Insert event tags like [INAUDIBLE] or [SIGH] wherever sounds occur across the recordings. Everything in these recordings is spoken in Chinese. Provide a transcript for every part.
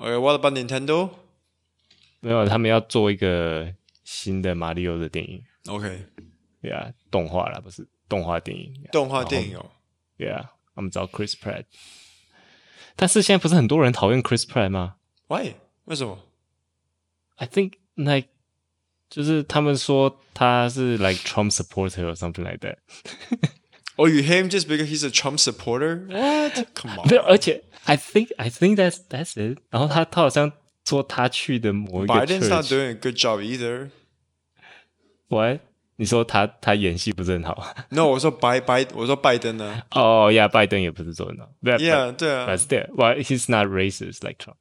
OK，What about Nintendo？没有，他们要做一个新的马里奥的电影。OK，对啊，动画啦，不是动画电影。动画电影哦。对啊，他们找 Chris Pratt。但是现在不是很多人讨厌 Chris Pratt 吗？Why？为什么？I think like 就是他们说他是 like Trump supporter or something like that。 Oh, you hate him just because he's a Trump supporter? What? [LAUGHS] Come on. 没有，而且 I think I think that's that's it。然后他他好像说他去的某一个 Biden's not doing a good job either. What？你说他他演戏不是很好？No，我说拜拜，我说拜登呢？哦呀，拜登也不是做很好。Yeah，对啊。But [LAUGHS] still, well, he's not racist like Trump.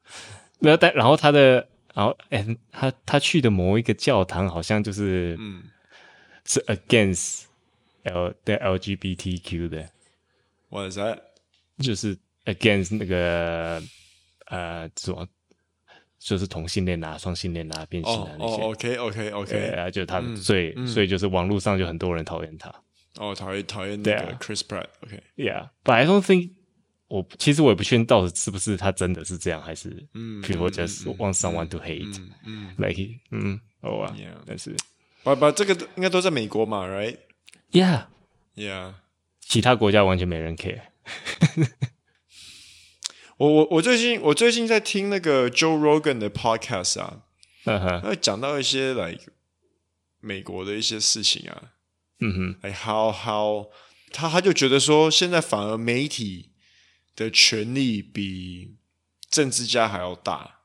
没有，但然后他的，然后哎，他他去的某一个教堂好像就是，嗯，是 against。 L 对 LGBTQ 的，What is that？就是 against 那个呃，什么，就是同性恋啊、双性恋啊、变性啊那些。哦，OK，OK，OK，对啊，就他，所以所以就是网络上就很多人讨厌他。哦，讨厌讨厌那个 Chris Pratt。OK，Yeah，but I don't think 我其实我也不确定到底是不是他真的是这样，还是嗯，people just want someone to hate，嗯，like 嗯，哦啊，但是，把把这个应该都在美国嘛，right？Yeah, Yeah. yeah 其他国家完全没人 care [LAUGHS] 我。我我我最近我最近在听那个 Joe Rogan 的 podcast 啊，嗯哼，他讲到一些 like 美国的一些事情啊，嗯哼，哎，how how 他他就觉得说，现在反而媒体的权力比政治家还要大，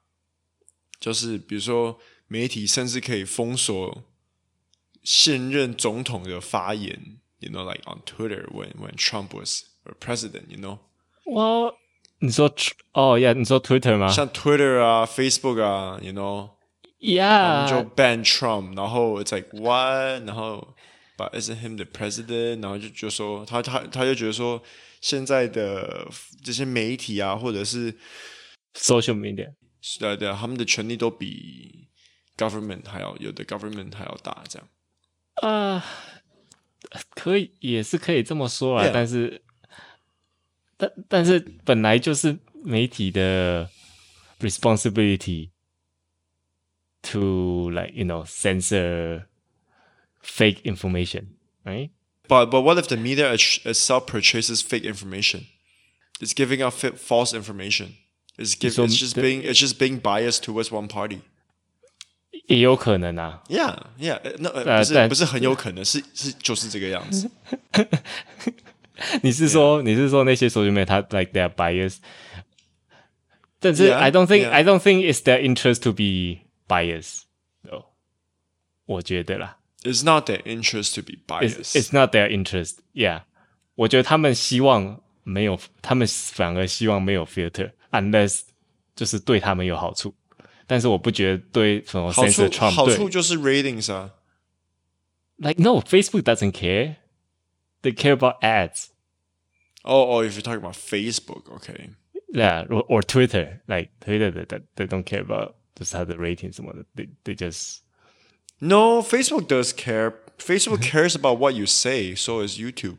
就是比如说媒体甚至可以封锁。现任总统的发言，you know, like on Twitter when when Trump was a president, you know. 哇，你说哦呀，你说 Twitter 吗？像 Twitter 啊，Facebook 啊，you know. Yeah，就 ban Trump，然后 it's like what，然后 but isn't him the president，然后就就说他他他就觉得说现在的这些媒体啊，或者是 social media，对对，他们的权力都比 government 还要有的 government 还要大，这样。啊，uh, 可以，也是可以这么说啊，Yeah. 但是，但但是本来就是媒体的 responsibility to like you know censor fake information, right? But but what if the media itself purchases fake information? It's giving out false information. It's give, it's just being it's just being biased towards one party. 也有可能啊，Yeah Yeah，那不是不是很有可能，是是就是这个样子。你是说你是说那些 social [LAUGHS] media 他 like they are biased？但是 I don't think I don't think it's their interest to be biased。哦，我觉得啦，It's not their interest to be biased。It's not their interest。Yeah，我觉得他们希望没有，他们反而希望没有 filter，unless 就是对他们有好处。 但是我不觉得对什么 censor Trump 好处就是 ratings 啊。Like no, Facebook doesn't care. They care about ads. Oh, oh, if you're talking about Facebook, okay. Yeah, or, or Twitter, like Twitter, that they don't care about just how the ratings 什么的，they they just. No, Facebook does care. Facebook cares about what you say. So is YouTube.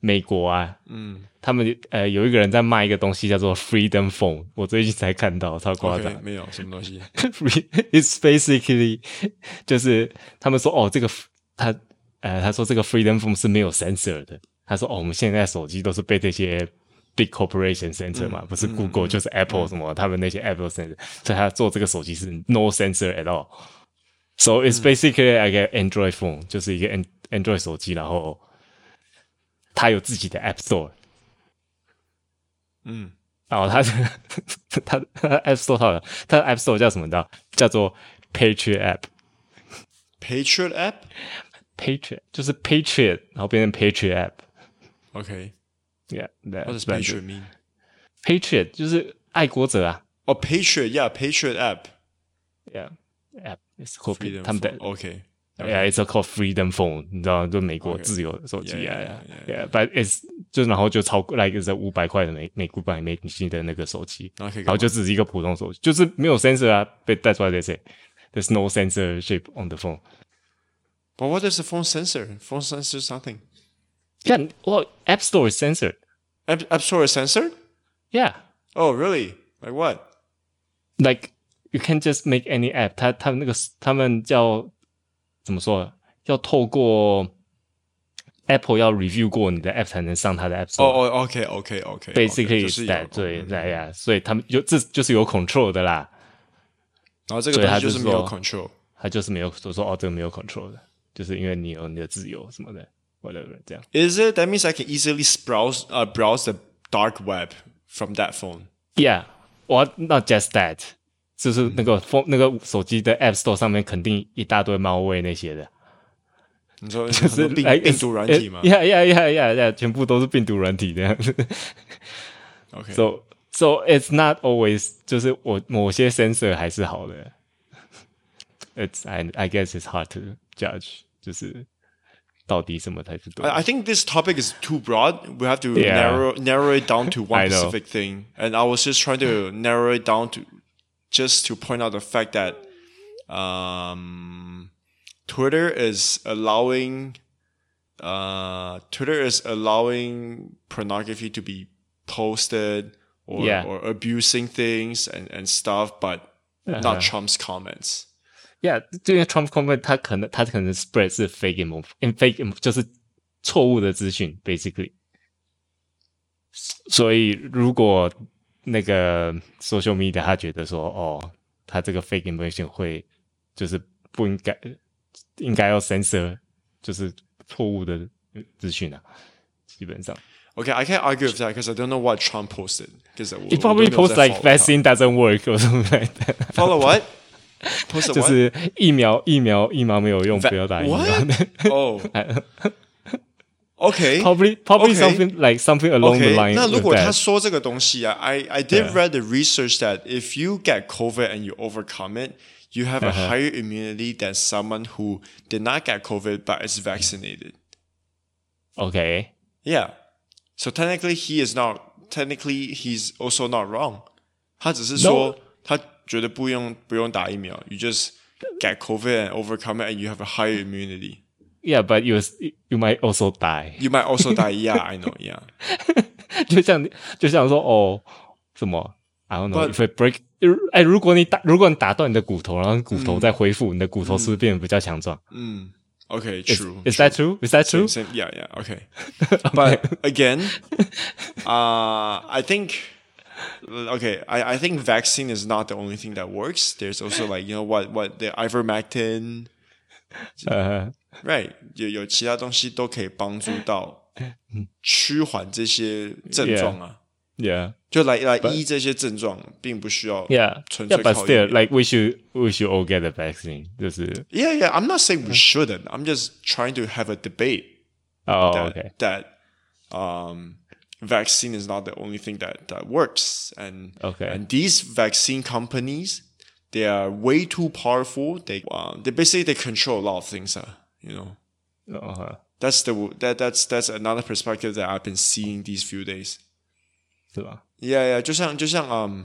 美国啊，嗯，他们呃有一个人在卖一个东西叫做 Freedom Phone，我最近才看到，超夸张。Okay, 没有什么东西，It's basically 就是他们说哦，这个他呃他说这个 Freedom Phone 是没有 sensor 的。他说哦，我们现在手机都是被这些 big corporation sensor 嘛，嗯、不是 Google、嗯、就是 Apple 什么，嗯、他们那些 Apple sensor，所以他做这个手机是 no sensor at all。So it's basically like an Android phone，就是一个 Android 手机，然后。他有自己的 App Store，嗯，然后他他他 App Store 他的他的 App Store 叫什么的？叫做 Patriot App，Patriot App，Patriot 就是 Patriot，然后变成 Patriot App。OK，Yeah，that What does Patriot mean？Patriot 就是爱国者啊哦、oh,，Patriot yeah，Patriot app，yeah，app it's called Freedom 他们的 OK。Yeah, it's called Freedom Phone，你知道，就美国自由手机啊，Yeah，but it's 就然后就超过 like 是五百块的美美股版美金的那个手机，然后就只是一个普通手机，就是没有 sensor 啊，被带出来这些，There's no sensor shape on the phone。But what is the phone sensor? Phone sensor something? Yeah, well, App Store is censored. App App Store is censored? Yeah. Oh, really? Like what? Like you can't just make any app. 他他们那个他们叫。 怎么说？要透过 Apple 要 review 过你的 App 才能上它的 App Store。哦哦，OK，OK，OK。Basically is that 对对呀，所以他们有这就是有 control 的啦。然后这个东西就是没有 control，他就是没有说说哦，这个没有 control 的，就是因为你有你的自由什么的，whatever 这样。Is it that means I can easily browse 呃 browse the dark web from that phone? Yeah, or not just that. 就是那个 phone、嗯、那个手机的 App Store 上面肯定一大堆猫味那些的，你说就是病病毒软体吗？呀呀呀呀呀，全部都是病毒软体这样子。OK，so [LAUGHS] so it's not always 就是我某些 sensor 还是好的。It's I I guess it's hard to judge，就是到底什么才是对。I I think this topic is too broad. We have to narrow narrow it down to [LAUGHS] one specific thing. And I was just trying to narrow it down to. just to point out the fact that um, Twitter is allowing uh, Twitter is allowing pornography to be posted or, yeah. or abusing things and, and stuff, but uh-huh. not Trump's comments. Yeah，这个 Trump comment 他可能他可能 spread 是 fake info，in fake 就是错误的资讯，basically。所以如果 那个 social media，他觉得说，哦，他这个 fake information 会就是不应该，应该要 censor，就是错误的资讯啊，基本上。Okay, I can't argue with that because I don't know what Trump posted. Because he probably posted like vaccine doesn't work or something like that. Follow what? Post 就是疫苗，疫苗，疫苗没有用，不要打疫苗。哦。Okay, probably probably okay. something like something along okay. the line. 那如果他说这个东西啊，I I did read the research that if you get COVID and you overcome it, you have a higher immunity than someone who did not get COVID but is vaccinated. Okay. Yeah. So technically, he is not. Technically, he's also not wrong. 他只是说他觉得不用不用打疫苗，you just get COVID and overcome it, and you have a higher immunity. Yeah, but you you might also die. You might also die. [LAUGHS] Yeah, I know. Yeah. 就像就像说哦，什么？I [LAUGHS] don't know. If I break，哎，如果你打，如果你打断你的骨头，然后骨头再恢复，你的骨头是不是变得比较强壮？嗯。Okay, true. Is that true? Is that true? Yeah, yeah. Okay. [LAUGHS] But again, uh, I think. Okay, I I think vaccine is not the only thing that works. There's also like you know what what the ivermectin. Uh. Right，有有其他东西都可以帮助到趋缓这些症状啊。Yeah，就来来医这些症状，并不需要 Yeah，纯粹靠 yeah, but still, like we should we should all get the vaccine。就是 Yeah, yeah. I'm not saying we shouldn't. I'm just trying to have a debate. Oh, that, okay. That um, vaccine is not the only thing that that works, and okay, and these vaccine companies, they are way too powerful. They um, they basically they control a lot of things. Uh, you know. Uh-huh. That's the that that's that's another perspective that I've been seeing these few days. 是吧？Yeah, yeah，就像就像嗯，um,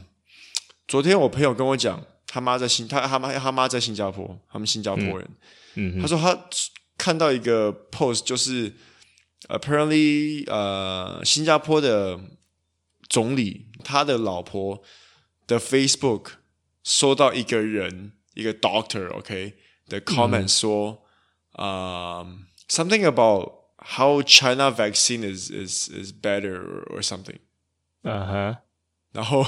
昨天我朋友跟我讲，他妈在新他他妈他妈在新加坡，他们新加坡人，嗯，嗯他说他看到一个 post，就是 apparently 呃新加坡的总理他的老婆的 Facebook 收到一个人一个 doctor，OK、okay, 的 comment 说。嗯 um, something about how China vaccine is is is better or, or something. 嗯哼，然后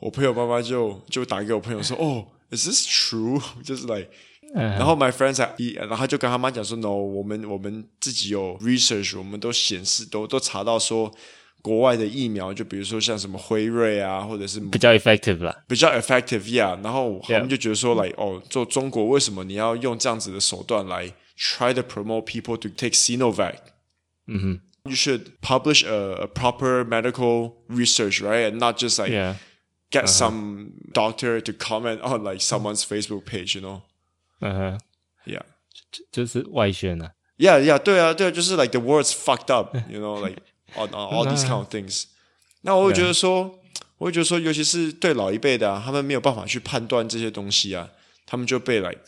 我朋友妈妈就就打给我朋友说，哦，is this [LAUGHS] true？就是 like，、uh [LAUGHS] huh. 然后 my friends 还，然后他就跟他妈讲说，no，我们我们自己有 research，我们都显示都都查到说。 国外的疫苗，就比如说像什么辉瑞啊，或者是比较 effective 啦，比较 effective，yeah。然后他们就觉得说，like，哦，做中国为什么你要用这样子的手段来 try to promote people to take Sinovac？嗯哼，you should publish a, a proper medical research，right？And not just like Yeah. get some doctor to comment on like someone's Facebook page，you know？嗯哼 Yeah，就就是外宣啊。 yeah, yeah，对啊，对啊，就是 like the words fucked up，you know，like [LAUGHS] on on [LAUGHS] all these kind of things。那我会觉得说，我会觉得说，尤其是对老一辈的啊，他们没有办法去判断这些东西啊，他们就被 like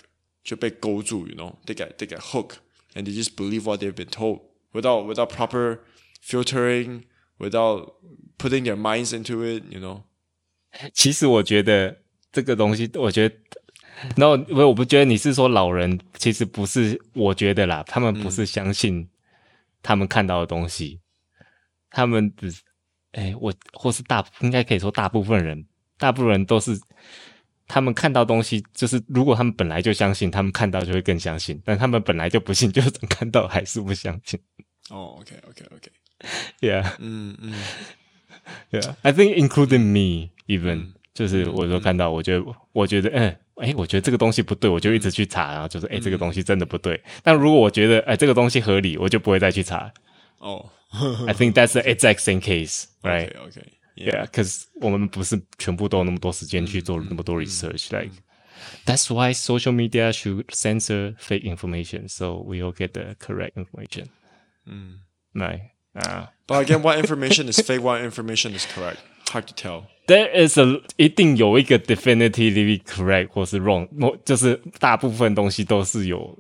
就被勾住，you know，they get they get hooked and they just believe what they've been told without without proper filtering, without putting their minds into it, you know。其实我觉得这个东西，我觉得，然后我我不觉得你是说老人，其实不是，我觉得啦，他们不是相信他们看到的东西，嗯、 [LAUGHS] 他们只，哎，我或是大，应该可以说大部分人，大部分人都是他们看到东西，就是如果他们本来就相信，他们看到就会更相信，但他们本来就不信，就是看到还是不相信。哦，OK，OK，OK。Yeah，嗯嗯，Yeah，I think including me even，、嗯、就是我说看到，我觉得，嗯、我觉得，嗯，哎，我觉得这个东西不对，我就一直去查，然后就是，哎，这个东西真的不对。嗯、但如果我觉得，哎，这个东西合理，我就不会再去查。哦 ，I think that's the exact same case，right？OK，Yeah，because [LAUGHS] 我们不是全部都有那么多时间去做那么多 research，like、嗯、that's why social media should censor fake information，so we all get the correct information。嗯，right。啊、uh,，But again, what information [LAUGHS] is fake? What information is correct? Hard to tell. There is a 一定有一个 definitively correct 或是 wrong，就是大部分东西都是有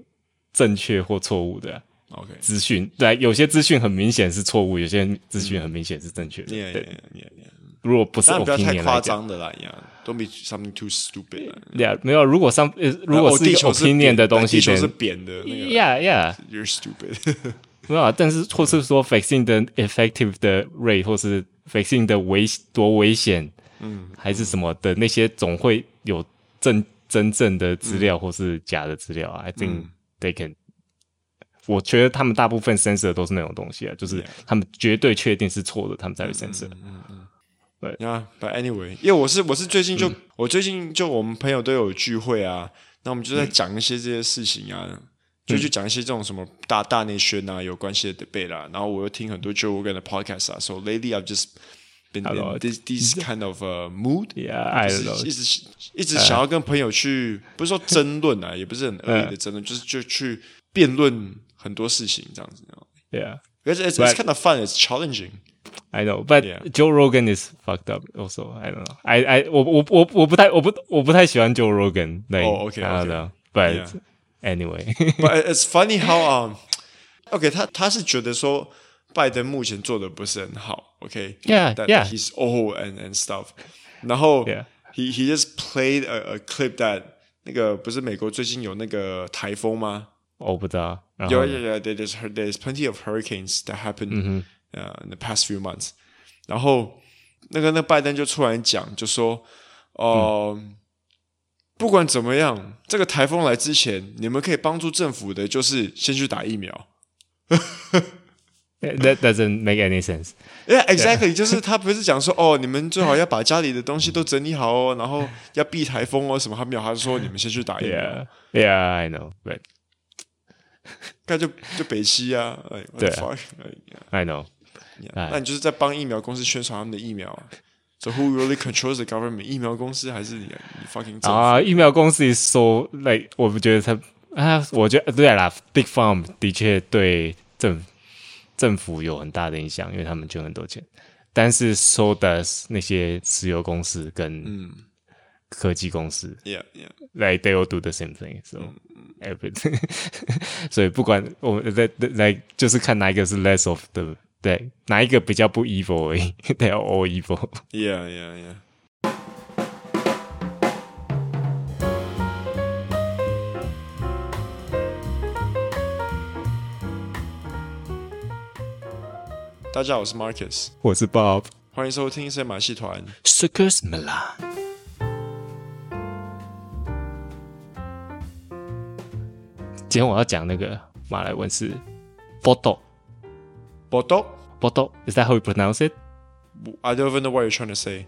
正确或错误的。 OK，资讯对，有些资讯很明显是错误，有些资讯很明显是正确的。Yeah, yeah, yeah, yeah. 如果不是 opinion 不要太夸张的啦，Yeah，Don't be something too stupid. Yeah，没有，如果上如果是 opinion 的东西，地球是扁的，那个 Yeah，Yeah，You're stupid. 没有啊，但是或是说 vaccine 的 effective 的 rate，或是 vaccine 的危多危险，嗯，还是什么的那些，总会有真真正的资料或是假的资料啊。I think they can，我觉得他们大部分 sensor 都是那种东西啊，就是他们绝对确定是错的，他们才会 sensor。嗯嗯，对。啊，But anyway，因为我是我是最近就我最近就我们朋友都有聚会啊，那我们就在讲一些这些事情啊。就去讲一些这种什么大大内宣啊，有关系的 debate 啦，然后我又听很多 Joe Rogan 的 podcast 啊，so lately I've just been in this this kind of a mood，yeah，一直一直想要跟朋友去，不是说争论啊，也不是很恶意的争论，就是就去辩论很多事情这样子，yeah，it's it's it's kind of fun，it's challenging，I know，but Joe Rogan is fucked up also，I don't know，I I 我我我我不太我不我不太喜欢 Joe Rogan，哦，OK，I don't know，but Anyway, but it's funny [LAUGHS] how um, OK，他他是觉得说拜登目前做的不是很好，OK，Yeah，Yeah，、okay? he's old and and stuff，然后 Yeah. he he just played a a clip that 那个不是美国最近有那个台风吗？ 我不知道，有有有，there's there's plenty of hurricanes that happened，uh, in the past few months，然后那个那拜登就突然讲，就说，哦、嗯。不管怎么样，这个台风来之前，你们可以帮助政府的，就是先去打疫苗。That doesn't make any sense. Yeah, exactly. 就是他不是讲说，哦，你们最好要把家里的东西都整理好哦，然后要避台风哦，什么？他没有，他是说你们先去打疫苗。Yeah, yeah, I know. But [LAUGHS] 那就就北西啊，对，I know. 那你就是在帮疫苗公司宣传他们的疫苗啊。So who really controls the government？疫苗公司还是你？你 fucking 啊！疫苗公司 so like，我不觉得他啊，我觉得对啦，Big Farm 的确对政政府有很大的影响，因为他们捐很多钱。但是 so does 那些石油公司跟科技公司，Yeah Yeah，like they all do the same thing. So everything，所以不管我们在在就是看哪一个是 less of the。对，哪一个比较不 evil 而已？They are all evil. Yeah, yeah, yeah. 大家好，我是 Marcus，我是 Bob，欢迎收听《神马戏团》。Circus Milan。今天我要讲那个马来文是 Bodoh。Bodoh Bodoh is that how you pronounce it? I don't even know what you're trying to say.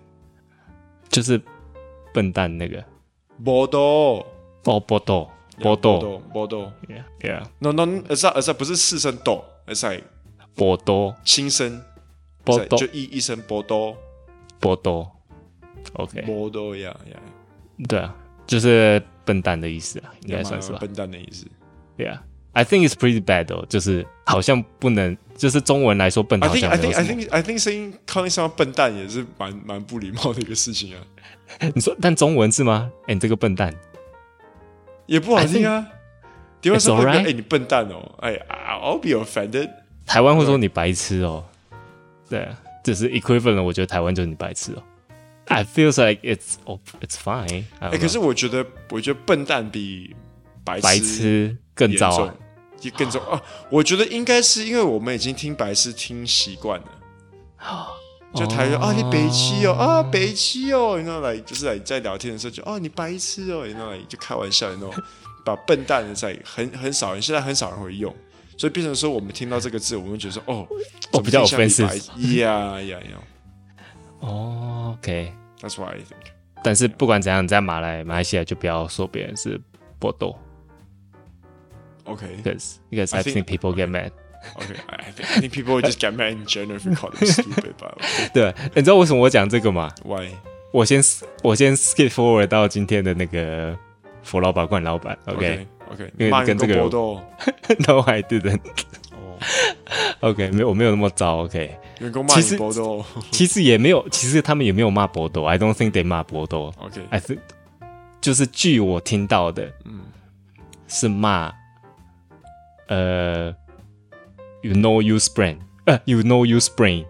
就是笨蛋那个 Bodoh 哦 Bodoh Bodoh Bodoh Yeah Yeah No No，而是而是不是四声 do，而是 Bodoh 轻声 Bodoh 就一一声 OK，model 呀呀，对啊，就是笨蛋的意思啊，应该算是吧？笨蛋的意思。Yeah，I think it's pretty bad 哦，就是好像不能，就是中文来说笨蛋。I think I think I think I think saying calling someone 笨蛋也是蛮蛮不礼貌的一个事情啊。你说，但中文是吗？哎，你这个笨蛋也不好听啊。台湾说，哎，你笨蛋哦，哎，I'll be offended。台湾会说你白痴哦，对啊，就是 equivalent，我觉得台湾就是你白痴哦。I feels like it's oh, it's fine。哎，可是我觉得，我觉得笨蛋比白白痴更糟，也更糟啊！我觉得应该是因为我们已经听白痴听习惯了，就台语啊，你北七哦，啊，北七哦，然后来就是来在聊天的时候就哦，你白痴哦，然后来就开玩笑，然后把笨蛋的在很很少人，现在很少人会用，所以变成说我们听到这个字，我们觉得说哦，我比较 offensive，呀呀呀。哦、oh,，OK，That's why I think。但是不管怎样，在马来马来西亚就不要说别人是波多。OK，because because I think people get mad. OK，I think I think people just get mad in general if you call them stupid. But [LAUGHS] 对，你知道为什么我讲这个吗？Why？我先我先 skip forward 到今天的那个佛老板冠老板。OK，OK，因为跟这个 [LAUGHS] No I didn't。OK，没有，我没有那么糟。OK，员工骂你波多，其实也没有，其实他们也没有骂波多。I don't [LAUGHS] think they 骂波多。OK，I think 就是据我听到的，嗯，是骂， 呃，You know you sprain，呃，You know you sprain。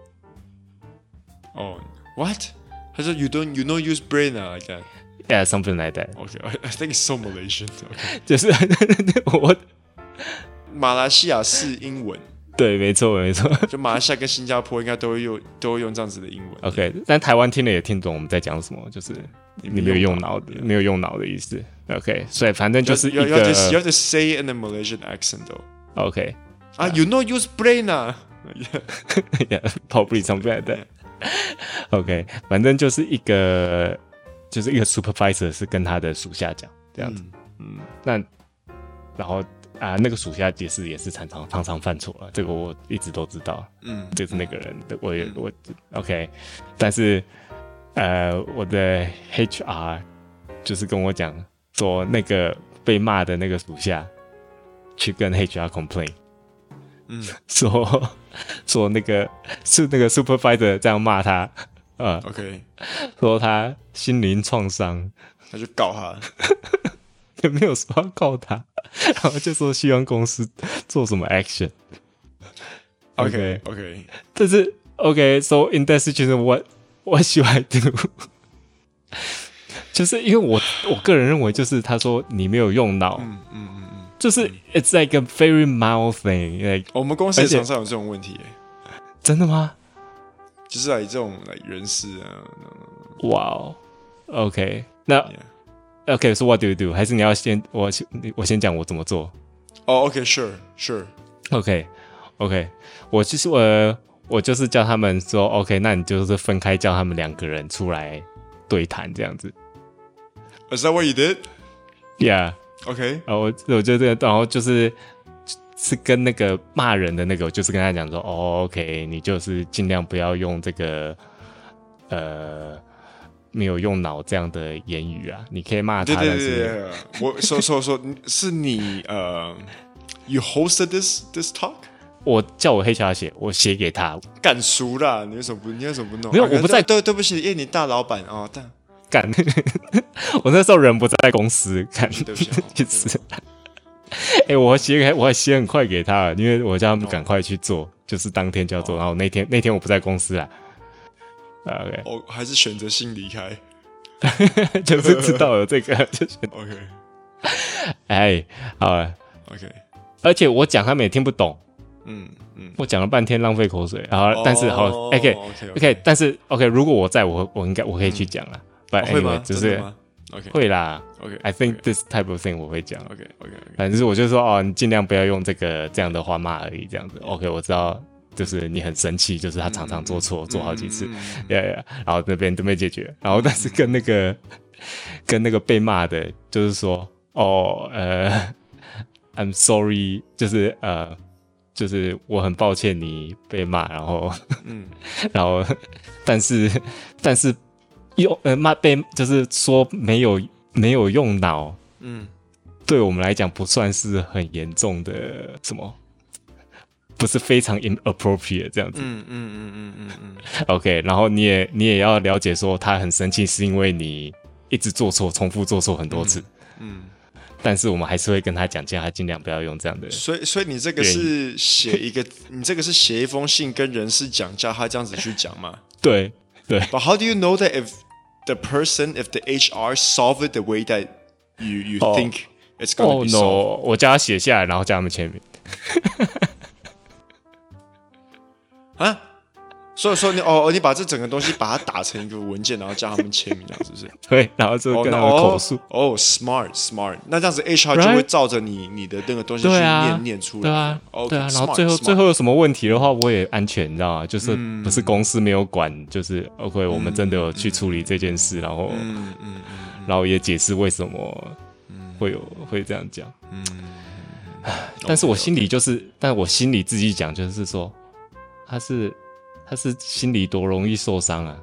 哦，What？他说 You don't You know you sprain 啊，like that？Yeah，something like that。OK，I think it's so Malaysian。[LAUGHS] 就是[LAUGHS] 我。马来西亚式英文， 对，没错，没错。就马来西亚跟新加坡应该都会用，都会用这样子的英文。OK，但台湾听了也听懂我们在讲什么，就是你没有用脑的，没有用脑的意思。OK，所以反正就是一个。You have to say in a Malaysian accent 哦。OK，啊，You know use brain 啊？Yeah，probably something like that。OK，反正就是一个，就是一个 supervisor 是跟他的属下讲这样子。嗯，那然后。啊，那个属下解释也是常常常常犯错了，这个我一直都知道。嗯，就是那个人，我也我 OK，但是呃，我的 HR 就是跟我讲说，那个被骂的那个属下去跟 HR complain，嗯，说说那个是那个 supervisor 这样骂他，呃，OK，说他心灵创伤，他就告他。[LAUGHS] 也没有说要告他，然后就说希望公司做什么 action。OK OK，但是 OK，so、okay, in that situation，what what should I do？就是因为我我个人认为，就是他说你没有用脑，嗯嗯嗯嗯，就是 it's like a very mild thing，like 我们公司也常常有这种问题，真的吗？就是来这种来人事啊，哇哦，OK，那。OK，so、okay, what do you do？还是你要先我先我先讲我怎么做？哦、oh,，OK，sure，sure。OK，OK，我其实我我就是叫他们说，OK，那你就是分开叫他们两个人出来对谈这样子。Is that what you did? Yeah. OK。然后我我就这个，然后就是是跟那个骂人的那个，我就是跟他讲说，哦，OK，你就是尽量不要用这个呃。没有用脑这样的言语啊，你可以骂他。对对对对，我说说说，[LAUGHS] 是你呃，you hosted this this talk？我叫我 HR 写，我写给他。干熟了，你为什么不？你为什么不弄？没有，我不在。对对不起，因为你大老板哦。但干，[LAUGHS] 我那时候人不在公司，干，对不起，[LAUGHS] 其实。哎，我写给，我还写很快给他，因为我叫他们赶快去做，就是当天就要做。然后那天那天我不在公司啊。OK，我还是选择性离开，[LAUGHS] 就是知道了这个，[LAUGHS] 就选 OK。哎，好了，OK。而且我讲他们也听不懂，嗯嗯，我讲了半天浪费口水，然后但是好，OK，OK，但是 OK，如果我在我我应该我可以去讲了，不会吗？只是 OK 会啦，OK，I think this type of thing 我会讲，OK，OK，反正我就说哦，你尽量不要用这个这样的话骂而已，这样子，OK，我知道。就是你很生气，就是他常常做错，嗯、做好几次，呀、嗯、呀，然后那边都没解决，然后但是跟那个跟那个被骂的，就是说，哦，呃，I'm sorry，就是呃，就是我很抱歉你被骂，然后，嗯，[LAUGHS] 然后，但是但是用呃骂被就是说没有没有用脑，嗯，对我们来讲不算是很严重的什么，不是非常 inappropriate 这样子。嗯嗯嗯嗯嗯嗯。OK，然后你也你也要了解说他很生气是因为你一直做错，重复做错很多次。嗯。嗯但是我们还是会跟他讲，叫他尽量不要用这样的。所以，所以你这个是写一个，[LAUGHS] 你这个是写一封信跟人事讲，叫他这样子去讲吗？[LAUGHS] 对对。But how do you know that if the person, if the HR solve it the way that you you think it's gonna be solved? Oh no！我叫他写下来，然后叫他们签名。啊？所以说你哦，你把这整个东西把它打成一个文件，然后叫他们签名，这样是不是？[LAUGHS] 对，然后就跟他们口述。哦，smart smart，那这样子 HR 就会照着你你的那个东西去念念出来。对啊，对啊。然后最后最后有什么问题的话，我也安全，你知道吗？就是不是公司没有管，就是 OK，我们真的有去处理这件事，然后嗯嗯，然后也解释为什么会有会这样讲。嗯，[SIGHS] 但是我心里就是，但我心里自己讲就是说，他是。他是心里多容易受伤啊，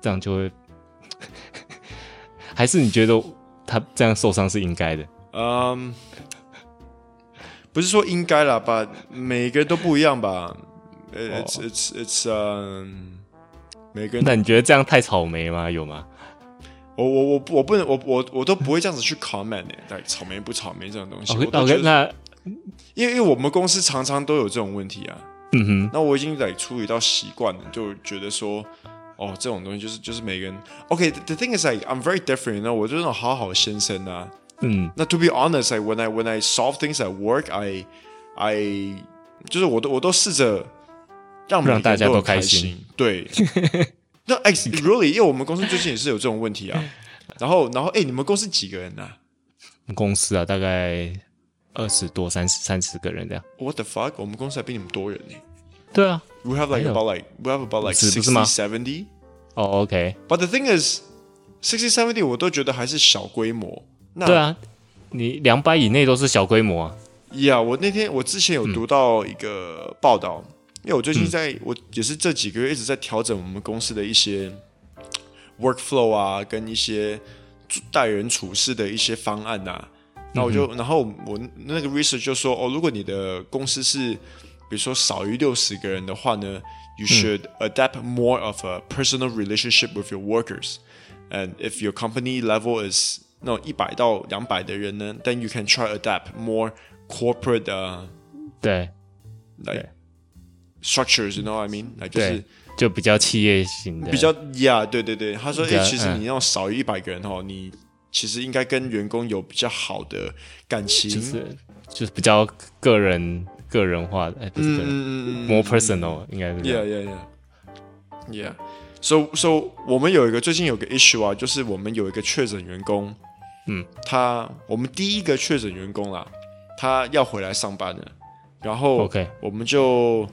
这样就会，[LAUGHS] 还是你觉得他这样受伤是应该的？嗯，um, 不是说应该啦，吧，每个人都不一样吧？It's it's it's um，每个人。那你觉得这样太草莓吗？有吗？我我我我不能，我我我都不会这样子去 comment 的，但草莓不草莓这种东西。OK OK，那因为因为我们公司常常都有这种问题啊。嗯哼，那我已经在处理到习惯了，就觉得说，哦，这种东西就是就是每个人。OK，the、okay, thing is like I'm very different，那我就是那种好好的先生啊。嗯，那 to be honest，like when I when I solve things at work，I I 就是我都我都试着让让大家都开心。对，[LAUGHS] 那哎，really，因为我们公司最近也是有这种问题啊。然后然后哎，你们公司几个人啊？公司啊，大概。二十多、三十、三十个人这样。What the fuck？我们公司还比你们多人呢。对啊，We have like about like we have about like sixty seventy。哦，OK。But the thing is, sixty seventy 我都觉得还是小规模。那对啊，你两百以内都是小规模啊。Yeah，我那天我之前有读到一个报道，因为我最近在我也是这几个月一直在调整我们公司的一些 workflow 啊，跟一些待人处事的一些方案啊。那我就，嗯、哼然后我那个 research 就说，哦，如果你的公司是，比如说少于六十个人的话呢，you should adapt more of a personal relationship with your workers，and if your company level is 那种一百到两百的人呢，then you can try adapt more corporate，、uh, 对，like structures，you know what I mean？来就是就比较企业型的，比较，yeah，对对对，他说，哎，其实你要少于一百个人哦，你。 其实应该跟员工有比较好的感情，就是就是比较个人个人化的，哎，不是个人，嗯 more personal，应该是。Yeah, yeah, yeah. Yeah. So, so 我们有一个最近有个 issue 啊，就是我们有一个确诊员工，嗯，他我们第一个确诊员工啦，他要回来上班了，然后 OK，我们就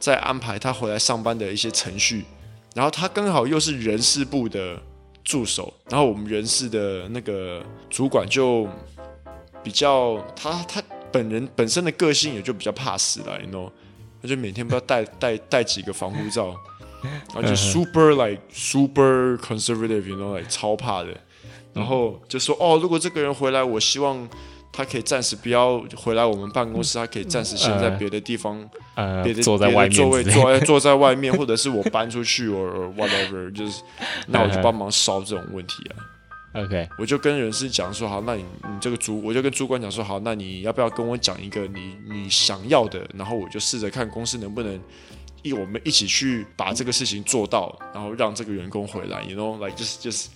在安排他回来上班的一些程序，然后他刚好又是人事部的。助手，然后我们人事的那个主管就比较他他本人本身的个性也就比较怕死了，you know，他就每天不知道带 [LAUGHS] 带带几个防护罩，[LAUGHS] 然后就 super like super conservative，you know，like 超怕的，然后就说哦，如果这个人回来，我希望。他可以暂时不要回来我们办公室，他可以暂时先在别的地方，呃，别的坐在外面，座位坐坐在外面，或者是我搬出去，或者 whatever，就是 [LAUGHS] 那我就帮忙烧这种问题啊。OK，我就跟人事讲说好，那你你这个主，我就跟主管讲说好，那你要不要跟我讲一个你你想要的，然后我就试着看公司能不能一我们一起去把这个事情做到，然后让这个员工回来，you know，like just just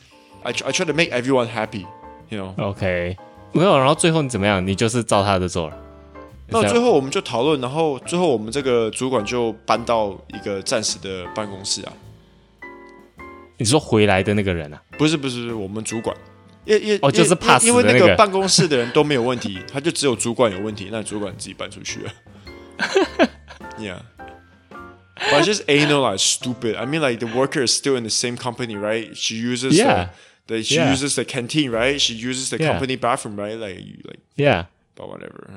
I I try to make everyone happy，you know，OK。没有，然后最后你怎么样？你就是照他的做了。那最后我们就讨论，然后最后我们这个主管就搬到一个暂时的办公室啊。你说回来的那个人啊？不是不是不是，我们主管，因因哦就是怕死的因为那个办公室的人都没有问题，他就只有主管有问题，那主管自己搬出去了。[LAUGHS] Yeah, but just like stupid. I mean, like the worker is still in the same company, right? She uses yeah. That she uses the canteen, right? She uses the company bathroom, right? Like, like, yeah, but whatever.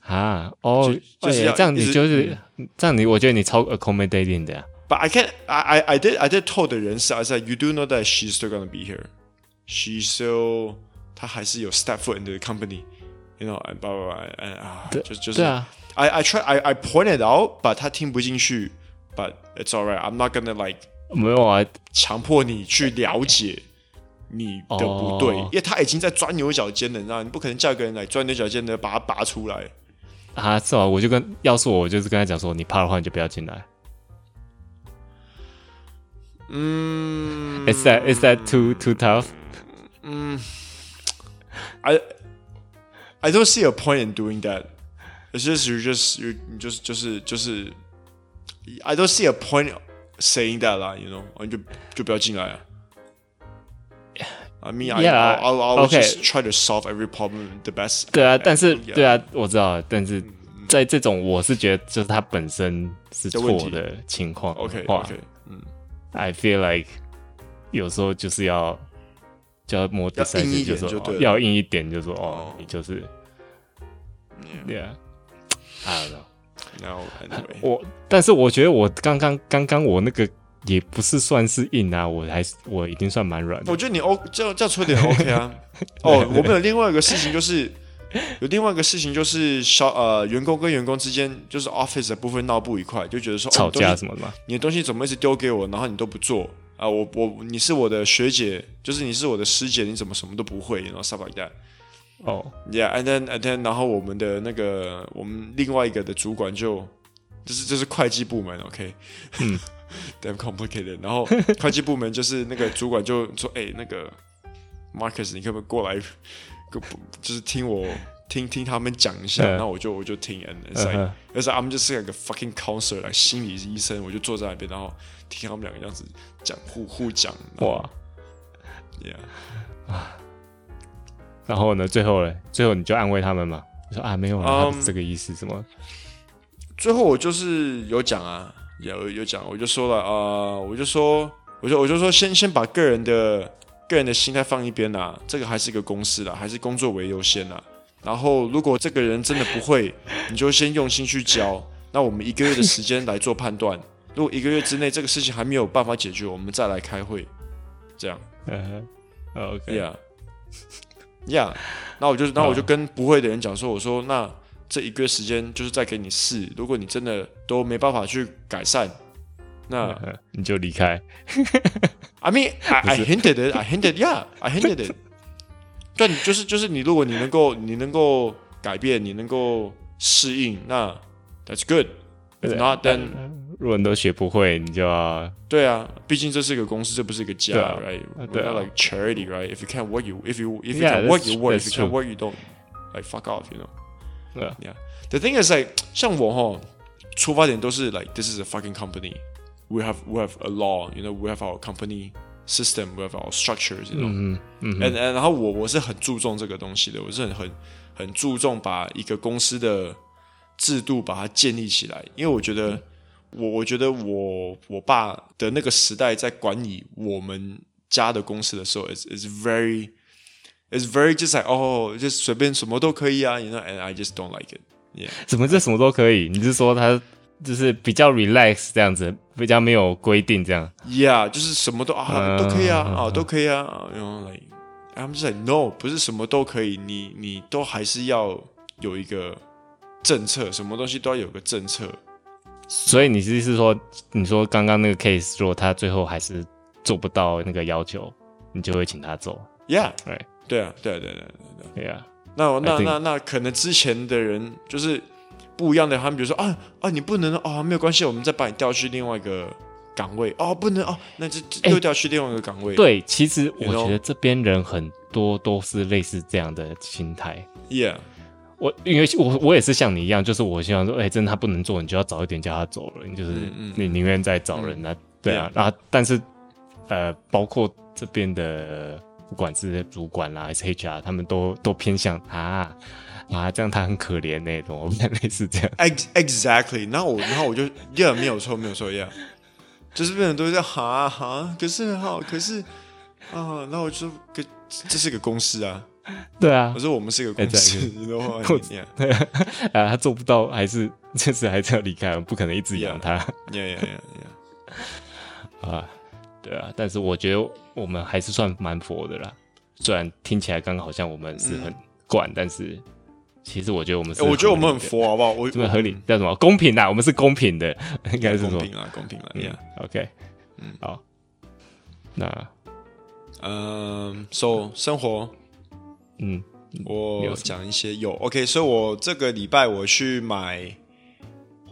啊，哦，就是这样，你就是这样，你我觉得你超 accommodating 的。 But I can't. I I I did I did told 的人是，I said you do know that she's still gonna be here. She's still 她还是有 step foot in the company. You know, and blah blah blah. And 啊，就就是。I I try I I pointed out，but 他听不进去。But it's alright. I'm not gonna like 没有啊，强迫你去了解 [LAUGHS] 你的不对，因为他已经在钻牛角尖了，你知道，你不可能叫一个人来钻牛角尖的把他拔出来。啊，是啊，我就跟要是我，我就是跟他讲说，你怕的话你就不要进来。嗯，Is that is that too too tough？嗯，I I don't see a point in doing that. It's just you just you just 就是就是 I don't see a point saying that 啦，you know，你就就不要进来啊。I mean, yeah, I I'll I'll okay. just try to solve every problem the best. 对啊，但是 Yeah. 对啊，我知道，但是在这种我是觉得就是他本身是错的情况 OK 话 OK，嗯， I feel like 有时候就是要就要摸第三次，就说就对了要硬一点，就说哦哦，你就是，Yeah，I don't know。 No, anyway，我，但是我觉得我刚刚刚刚我那个 也不是算是硬啊，我还是我已经算蛮软的。我觉得你 O 这样这样说点 OK 啊。[LAUGHS] 哦，我们有另外一个事情就是，有另外一个事情就是小呃员工跟员工之间就是 Office 的部分闹不愉快，就觉得说吵架哦什么的吗？你的东西怎么一直丢给我，然后你都不做啊、我我你是我的学姐，就是你是我的师姐，你怎么什么都不会，然后 stuff like that。哦，Yeah，and then and then 然后我们的那个我们另外一个的主管就就是就是会计部门，OK，嗯 [LAUGHS] [LAUGHS] damn complicated。然后会计部门就是那个主管就说，哎、那个 Marcus，你可不可以过来，就是听我听听他们讲一下，嗯然后我就我就听，and it's like，嗯哼而且 I'm just like a fucking counselor，like 心理医生，我就坐在那边，然后听他们两个这样子讲互互讲，哇，，Yeah。[SIGHS] 然后呢，最后嘞，最后你就安慰他们嘛，你说啊没有啊，这个意思，什么？最后我就是有讲啊，有有讲，我就说了啊、呃，我就说，我就我就说先先把个人的个人的心态放一边啦，这个还是一个公司啦，还是工作为优先啦。然后如果这个人真的不会，你就先用心去教。那我们一个月的时间来做判断，如果一个月之内这个事情还没有办法解决，我们再来开会，这样。嗯哼，OK，Yeah，Yeah，那我就那我就跟不会的人讲说，我说那这一个月时间就是再给你试，如果你真的都没办法去改善，那嗯你就离开。I mean I I hinted it, I hinted, yeah, I hinted it。对，就是就是你，如果你能够你能够改变，你能够适应，那 That's good。If not, then 如果你都学不会，你就要对啊，毕竟这是一个公司，这不是一个家，right？对啊 We're not like charity, right? If you can't work, you if you if you can't work, you work. If you can't work, you don't. Like fuck off, you know. Yeah. The thing is like，像我哈，出发点都是 like this is a fucking company. We have we have a law, you know. We have our company system. We have our structures, you know. 嗯嗯 and, and 然后我我是很注重这个东西的，我是很很很注重把一个公司的制度把它建立起来，因为我觉得我我觉得我我爸的那个时代在管理我们家的公司的时候，is is very is very just like 哦，就随便什么都可以啊，you know，and I just don't like it。Yeah，怎么这什么都可以？你是说他就是比较 relax 这样子，比较没有规定这样？Yeah，就是什么都啊、嗯都可以啊嗯啊都可以啊，you know like I'm just like no，不是什么都可以，你你都还是要有一个政策，什么东西都要有个政策。所以你是是说，你说刚刚那个 case，如果他最后还是做不到那个要求，你就会请他走 Yeah，，right？对啊，对啊，对啊对啊对啊。对啊，那那那那可能之前的人就是不一样的，他们比如说啊啊，你不能啊，没有关系，我们再把你调去另外一个岗位哦，不能哦，那就就哎又调去另外一个岗位。对，其实我？觉得这边人很多都是类似这样的心态。，Yeah，我因为我我也是像你一样，就是我希望说，哎、真的他不能做，你就要早一点叫他走了，你就是、你宁愿再找人啊，对啊后但是呃，包括这边的不管是主管啦还是 HR，他们都都偏向他啊，这样他很可怜那种，我们 [LAUGHS] 类似这样，Ex exactly，然后我然后我就 yeah 没有错没有错 yeah，就是变成都是在哈哈，可是哈可是啊，那我就说可这是个公司啊，对啊。我，说我们是一个公司道吗？公？Yeah。[LAUGHS] 啊，他做不到，还是 [LAUGHS] 就是还是要离开，我不可能一直养他。yeah yeah yeah yeah。啊，对啊，但是我觉得我们还是算蛮佛的啦。虽然听起来刚刚好像我们是很惯，嗯、但是其实我觉得我们是，我觉得我们很佛，好不好？我这么合理叫什么？公平啦，我们是公平的，应该是公平啊，公平啊。嗯、yeah. OK，嗯，好，那嗯，So 生活，嗯，我讲一些有 OK，所以我这个礼拜我去买，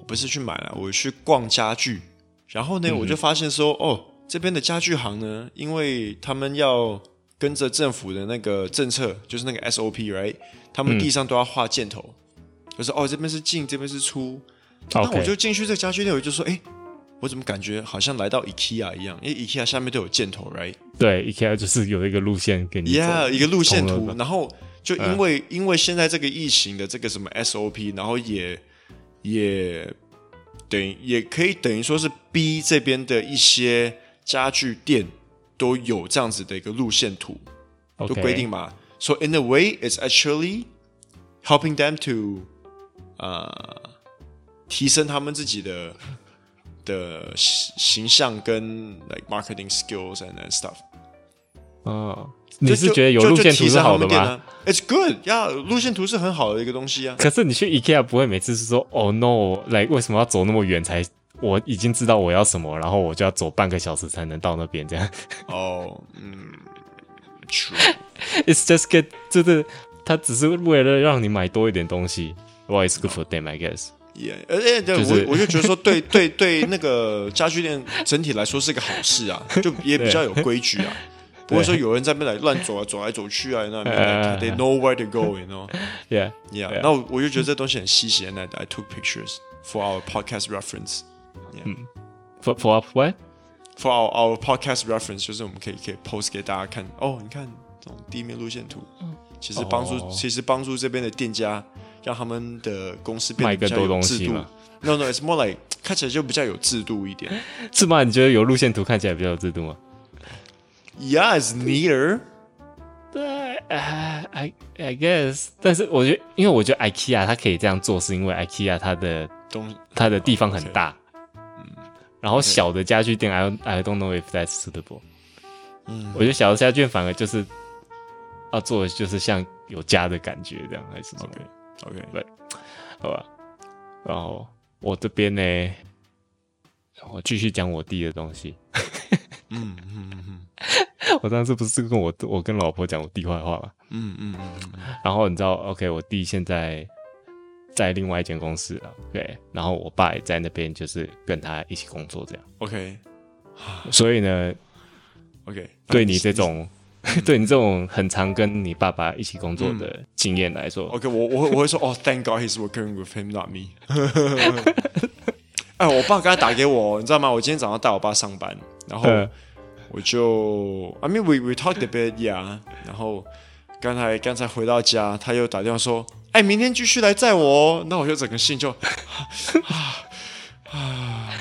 不是去买了，我去逛家具，然后呢，嗯、我就发现说，哦，这边的家具行呢，因为他们要。跟着政府的那个政策，就是那个 SOP，right？他们地上都要画箭头，嗯、就是哦，这边是进，这边是出。那.我就进去这个家具店，我就说，哎，我怎么感觉好像来到 IKEA 一样？因为 IKEA 下面都有箭头，right？对，IKEA 就是有一个路线给你，yeah，一个路线图。然后就因为、嗯、因为现在这个疫情的这个什么 SOP，然后也也等于也可以等于说是逼这边的一些家具店。都有这样子的一个路线图.都规定嘛。So in a way, it's actually helping them to 呃提升他们自己的的形象跟 like marketing skills and stuff。哦，你是觉得有路线图是好的吗？It's good，呀、yeah，路线图是很好的一个东西啊。可是你去 IKEA 不会每次是说，Oh no，like 为什么要走那么远才？我已经知道我要什么，然后我就要走半个小时才能到那边，这样。哦，嗯，True。It's just get，就是他只是为了让你买多一点东西。Well, it's good for them, I guess. Yeah，而且对我我就觉得说，对对对，那个家具店整体来说是个好事啊，就也比较有规矩啊，不会说有人在那边来乱走啊，走来走去啊，那边 They know where to go，you know？Yeah，Yeah。那我就觉得这东西很稀奇，and I took pictures for our podcast reference. 嗯，for for what for our our podcast reference 就是我们可以可以 post 给大家看哦，你看这种地面路线图，其实帮助其实帮助这边的店家，让他们的公司变得比较有制度。No no it's more like 看起来就比较有制度一点，[LAUGHS] 是吗？你觉得有路线图看起来比较有制度吗？Yeah it's neater。对，I I guess，但是我觉得，因为我觉得 IKEA 它可以这样做，是因为 IKEA 它的东它的地方很大。然后小的家具店，I I don't know if that's suitable。嗯，我觉得小的家具店反而就是要做的就是像有家的感觉这样，还是 OK？OK，对，好吧。然后我这边呢，我继续讲我弟的东西。嗯嗯嗯，[LAUGHS] 我上次不是跟我我跟老婆讲我弟坏话吗？嗯嗯嗯。然后你知道，OK，我弟现在。在另外一间公司了，对，然后我爸也在那边，就是跟他一起工作这样。OK，所以呢，OK，对你这种，[LAUGHS] 对你这种很常跟你爸爸一起工作的经验来说，OK，我我我会说，哦，Thank God he's working with him, not me。[LAUGHS] 哎，我爸刚才打给我，你知道吗？我今天早上带我爸上班，然后我就，I mean we we talked a bit, yeah。然后刚才刚才回到家，他又打电话说。哎，明天继续来载我哦。那我就整个心就啊啊，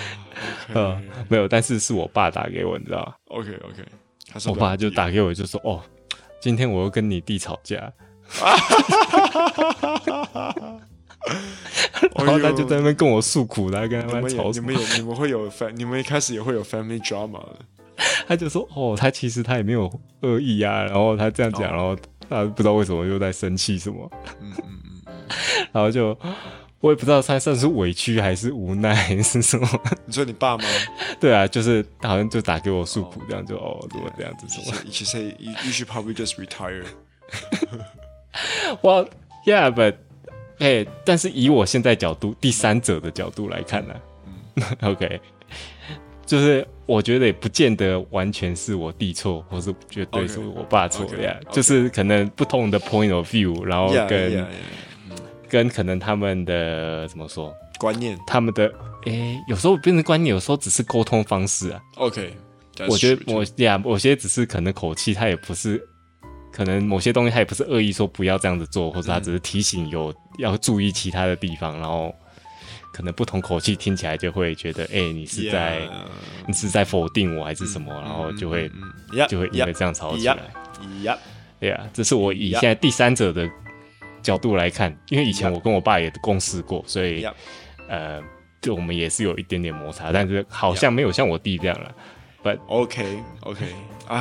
呃，[LAUGHS] 没有，但是是我爸打给我，你知道吗？OK OK，他说我爸就打给我，就说哦，今天我又跟你弟吵架，[LAUGHS] 然后他就在那边跟我诉苦，来跟他们吵？你们有你们会有 fam，你们一开始也会有 family drama 的。他就说哦，他其实他也没有恶意啊，然后他这样讲，然后。他不知道为什么又在生气什么，嗯嗯嗯，然后就我也不知道他算是委屈还是无奈还是什么。[LAUGHS] 你说你爸吗？对啊，就是好像就打给我诉苦，这样就哦，怎么这样子什么？You should say you you should probably just retire. [LAUGHS] Well, yeah, but hey，但是以我现在角度，第三者的角度来看呢，嗯，[LAUGHS] OK。就是我觉得也不见得完全是我弟错，或是绝对是我爸错呀。就是可能不同的 point of view，然后跟跟可能他们的怎么说观念，他们的诶、欸，有时候变成观念，有时候只是沟通方式啊。OK，我觉得我呀，某些只是可能口气，他也不是可能某些东西他也不是恶意说不要这样子做，或者他只是提醒有要注意其他的地方，然后。可能不同口气听起来就会觉得，哎、欸，你是在.你是在否定我还是什么？嗯、然后就会、就会因为这样吵起来。对呀，这是我以现在第三者的角度来看，因为以前我跟我爸也共事过，所以.呃，就我们也是有一点点摩擦，但是好像没有像我弟这样了。But OK OK，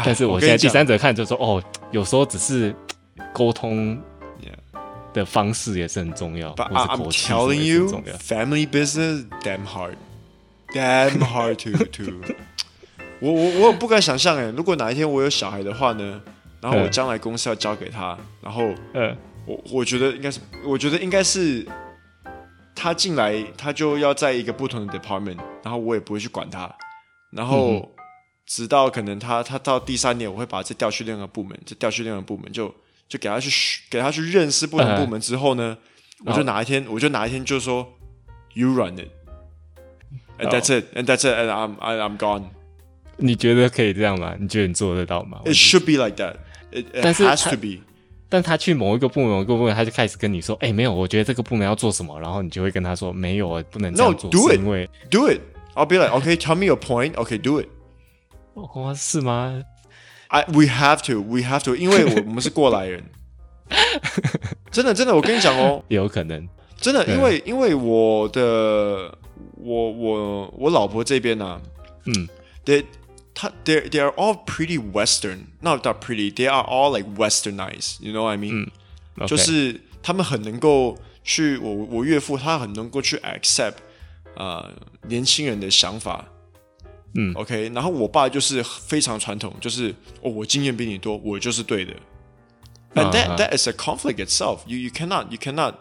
但是我现在第三者看就说，哦，有时候只是沟通的方式也是很重要。But I'm telling you, family business damn hard, damn hard to [LAUGHS] to。[LAUGHS] 我我我不敢想象哎，如果哪一天我有小孩的话呢，然后我将来公司要交给他，然后嗯，我我觉得应该是，我觉得应该是。他进来，他就要在一个不同的 department，然后我也不会去管他，然后直到可能他他到第三年，我会把这调去另一个部门，这调去另一个部门，就就给他去给他去认识不同部门之后呢，我就哪一天我就哪一天就说 you run it，and that's it，and that's it，and I'm I'm gone。你觉得可以这样吗？你觉得你做得到吗？It should be like that，it has to be。但他去某一个部门，某一个部门，他就开始跟你说：“哎、欸，没有，我觉得这个部门要做什么。”然后你就会跟他说：“没有，不能这样做。” It. 因 [LAUGHS] 为 Do it. I'll be like, OK, tell me your point. OK, do it. [LAUGHS] 哦，是吗？I we have to, we have to，因为我我们是过来人。[LAUGHS] 真的，真的，我跟你讲哦，有可能。真的，因为因为我的我我我老婆这边呢、啊，嗯，对。他 they they are all pretty Western, not that pretty. They are all like Westernized. You know what I mean? 嗯 okay. 就是他们很能够去，我我岳父他很能够去 accept 啊、呃、年轻人的想法。嗯，OK。然后我爸就是非常传统，就是哦，我经验比你多，我就是对的。And that、uh huh. that is a conflict itself. You you cannot you cannot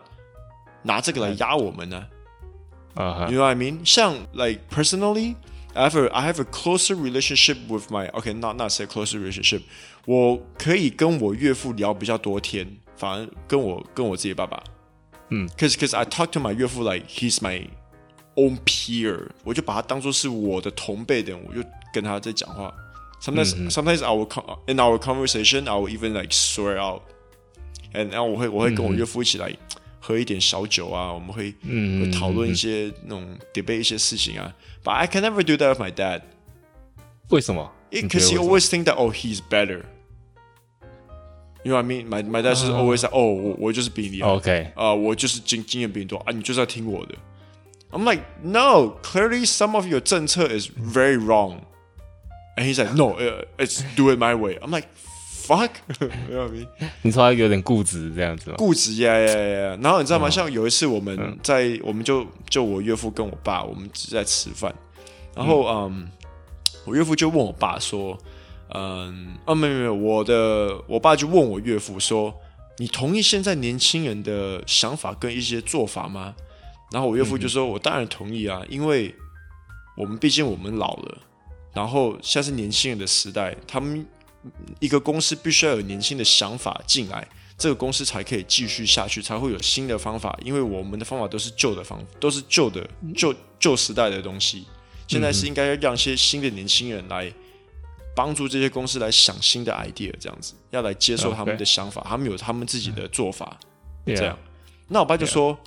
拿这个来压我们呢、啊。Uh huh. You know what I mean? 像 like personally. I have a, I have a closer relationship with my okay not not say closer relationship，我可以跟我岳父聊比较多天，反而跟我跟我自己爸爸，嗯，cause cause I talk to my 岳父 like he's my own peer，我就把他当做是我的同辈的人，我就跟他在讲话。Sometimes、嗯、sometimes I will in our conversation I will even like swear out，and 然后我会我会跟我岳父一起来。嗯 喝一点小酒啊，我们会嗯会讨论一些那种 debate 一些事情啊。But I can never do that with my dad。为什么？Because he always think that oh he's better。You know what I mean? My my dad is always like oh 我我就是比你 OK 啊，我就是经经验比你多啊，你就是要听我的。I'm like no, clearly some of your 政策 is very wrong。And he's like no, it's do it my way。I'm like fuck，[LAUGHS] 你说他有点固执这样子吗？固执呀呀呀！然后你知道吗？像有一次我们在，我们就就我岳父跟我爸，我们只在吃饭。然后嗯，我岳父就问我爸说：“嗯，啊没有没有，我的我爸就问我岳父说，你同意现在年轻人的想法跟一些做法吗？”然后我岳父就说：“我当然同意啊，因为我们毕竟我们老了，然后现在是年轻人的时代，他们。”一个公司必须要有年轻的想法进来，这个公司才可以继续下去，才会有新的方法。因为我们的方法都是旧的方法，都是旧的旧旧时代的东西。现在是应该要让一些新的年轻人来帮助这些公司来想新的 idea，这样子要来接受他们的想法.他们有他们自己的做法。这样.那我爸就说.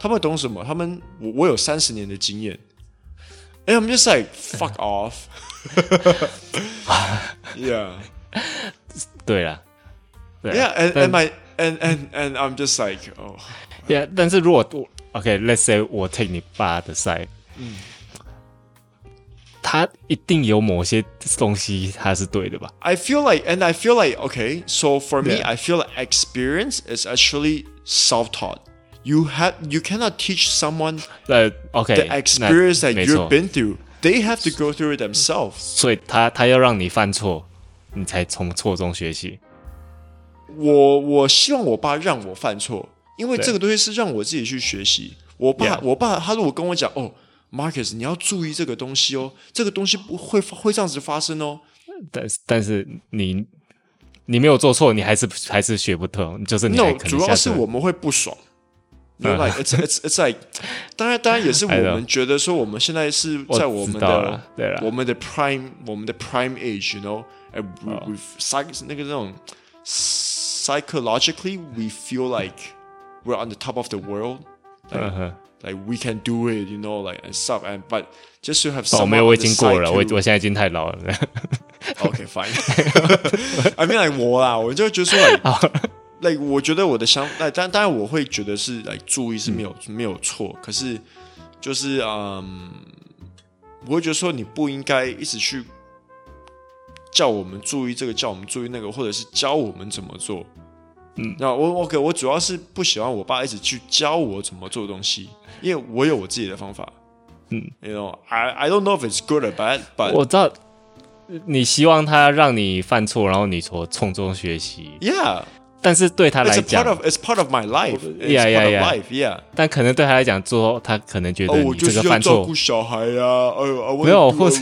他们懂什么？他们我我有三十年的经验。哎，I'm just like fuck [LAUGHS] off。[LAUGHS] Yeah. [LAUGHS] 对了，Yeah，and and my and and and I'm just like oh，Yeah，但是如果我 OK，Let's say 我 take 你爸的 side，嗯，他一定有某些东西他是对的吧？I feel like and I feel like OK，so for me I feel like experience is actually self-taught. You have you cannot teach someone the OK the experience that you've been through. They have to go through it themselves. 所以他他要让你犯错。 你才从错中学习。我我希望我爸让我犯错，因为这个东西是让我自己去学习。我爸.我爸他如果跟我讲哦，Marcus，你要注意这个东西哦，这个东西不会会这样子发生哦。但是但是你你没有做错，你还是还是学不通，就是你 no，主要是我们会不爽。You know, like it's it's it's like，当然当然也是我们觉得说我们现在是在我们的我，我们的 prime 我们的 prime age，you know。哎，we psych 那个那种 psychologically we feel like we're on the top of the world, like like we can do it, you know, like and stuff. And but just to have some 没有，我已经过了，我我现在已经太老了。OK, fine. [LAUGHS] I mean like 我啦，我就觉得说 like like [LAUGHS] 我觉得我的想，那当当然我会觉得是来注意是没有没有错，可是 就是嗯，我会觉得说你不应该一直去 叫我们注意这个，叫我们注意那个，或者是教我们怎么做。嗯，那我 OK，我主要是不喜欢我爸一直去教我怎么做东西，因为我有我自己的方法。嗯，You know，I I don't know if it's good or bad，but 我知道你希望他让你犯错，然后你从从中学习。Yeah，但是对他来讲 it's part of it's part of my life. Yeah, yeah, yeah. Yeah，但可能对他来讲，做他可能觉得你这个犯错，照顾小孩呀，呃，没有，或者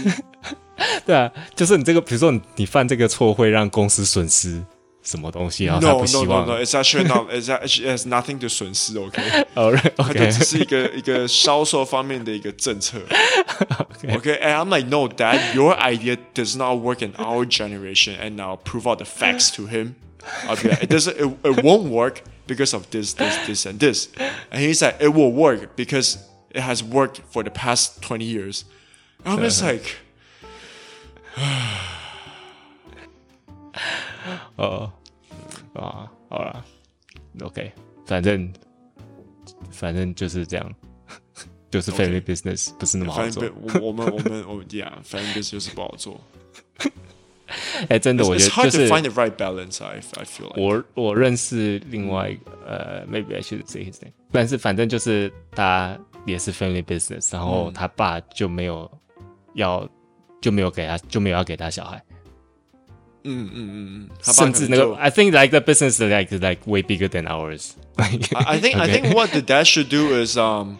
[LAUGHS] 对啊，就是你这个，比如说你你犯这个错会让公司损失。什么东西啊？他不希望。[LAUGHS] No, no, no, no. It's actually not. It's actually it has nothing to 损失。OK. Alright. OK. 它[LAUGHS] 只是一个一个销售方面的一个政策。OK. And I'm like, no, Dad, your idea does not work in our generation. And I'll prove out the facts to him. I'll be like, it doesn't. It, it won't work because of this, this, this, and this. And he's like, it will work because it has worked for the past twenty years. I'm just like. 哦，啊，好了，OK，反正反正就是这样，就是 family business 不是那么好做。我们我们我们，Yeah，family business 就是不好做。哎，真的，我觉得就是 find the right balance。I I feel like 我我认识另外一个，呃，maybe I should say his name，但是反正就是他也是 family business，然后他爸就没有要就没有给他就没有要给他小孩。嗯嗯嗯嗯，甚至那个，I think like the business like like way bigger than ours. [LAUGHS] I think I think what the dad should do is um,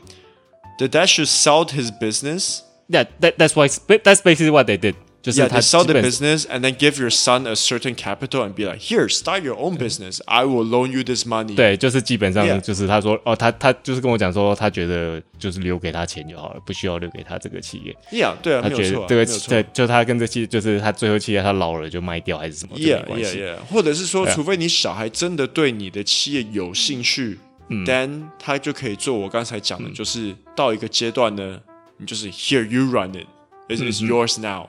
the dad should sell his business. Yeah, that that's why that's basically what they did. 就是他 sell the business and then give your son a certain capital and be like, here, start your own business. I will loan you this money. 对，就是基本上就是他说哦，他他就是跟我讲说，他觉得就是留给他钱就好了，不需要留给他这个企业。Yeah，对啊，他觉得这个对，就他跟这企，就是他最后企业他老了就卖掉还是什么？Yeah, yeah, yeah。或者是说，除非你小孩真的对你的企业有兴趣，then 他就可以做我刚才讲的，就是到一个阶段呢，你就是 here you run it, it is yours now.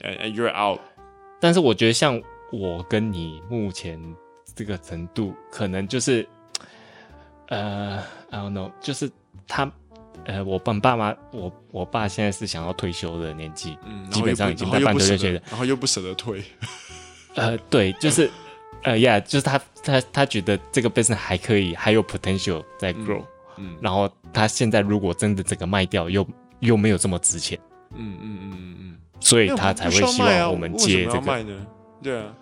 And you're out，但是我觉得像我跟你目前这个程度，可能就是，呃，I don't know，就是他，呃，我爸爸妈，我我爸现在是想要退休的年纪，嗯，基本上已经在半退休了，然后又不舍得退，[LAUGHS] 呃，对，就是，呃，Yeah，就是他他他觉得这个 business 还可以，还有 potential 在 grow，嗯，然后他现在如果真的整个卖掉，又又没有这么值钱，嗯嗯嗯嗯嗯。所以他才会希望我们接这个。对啊，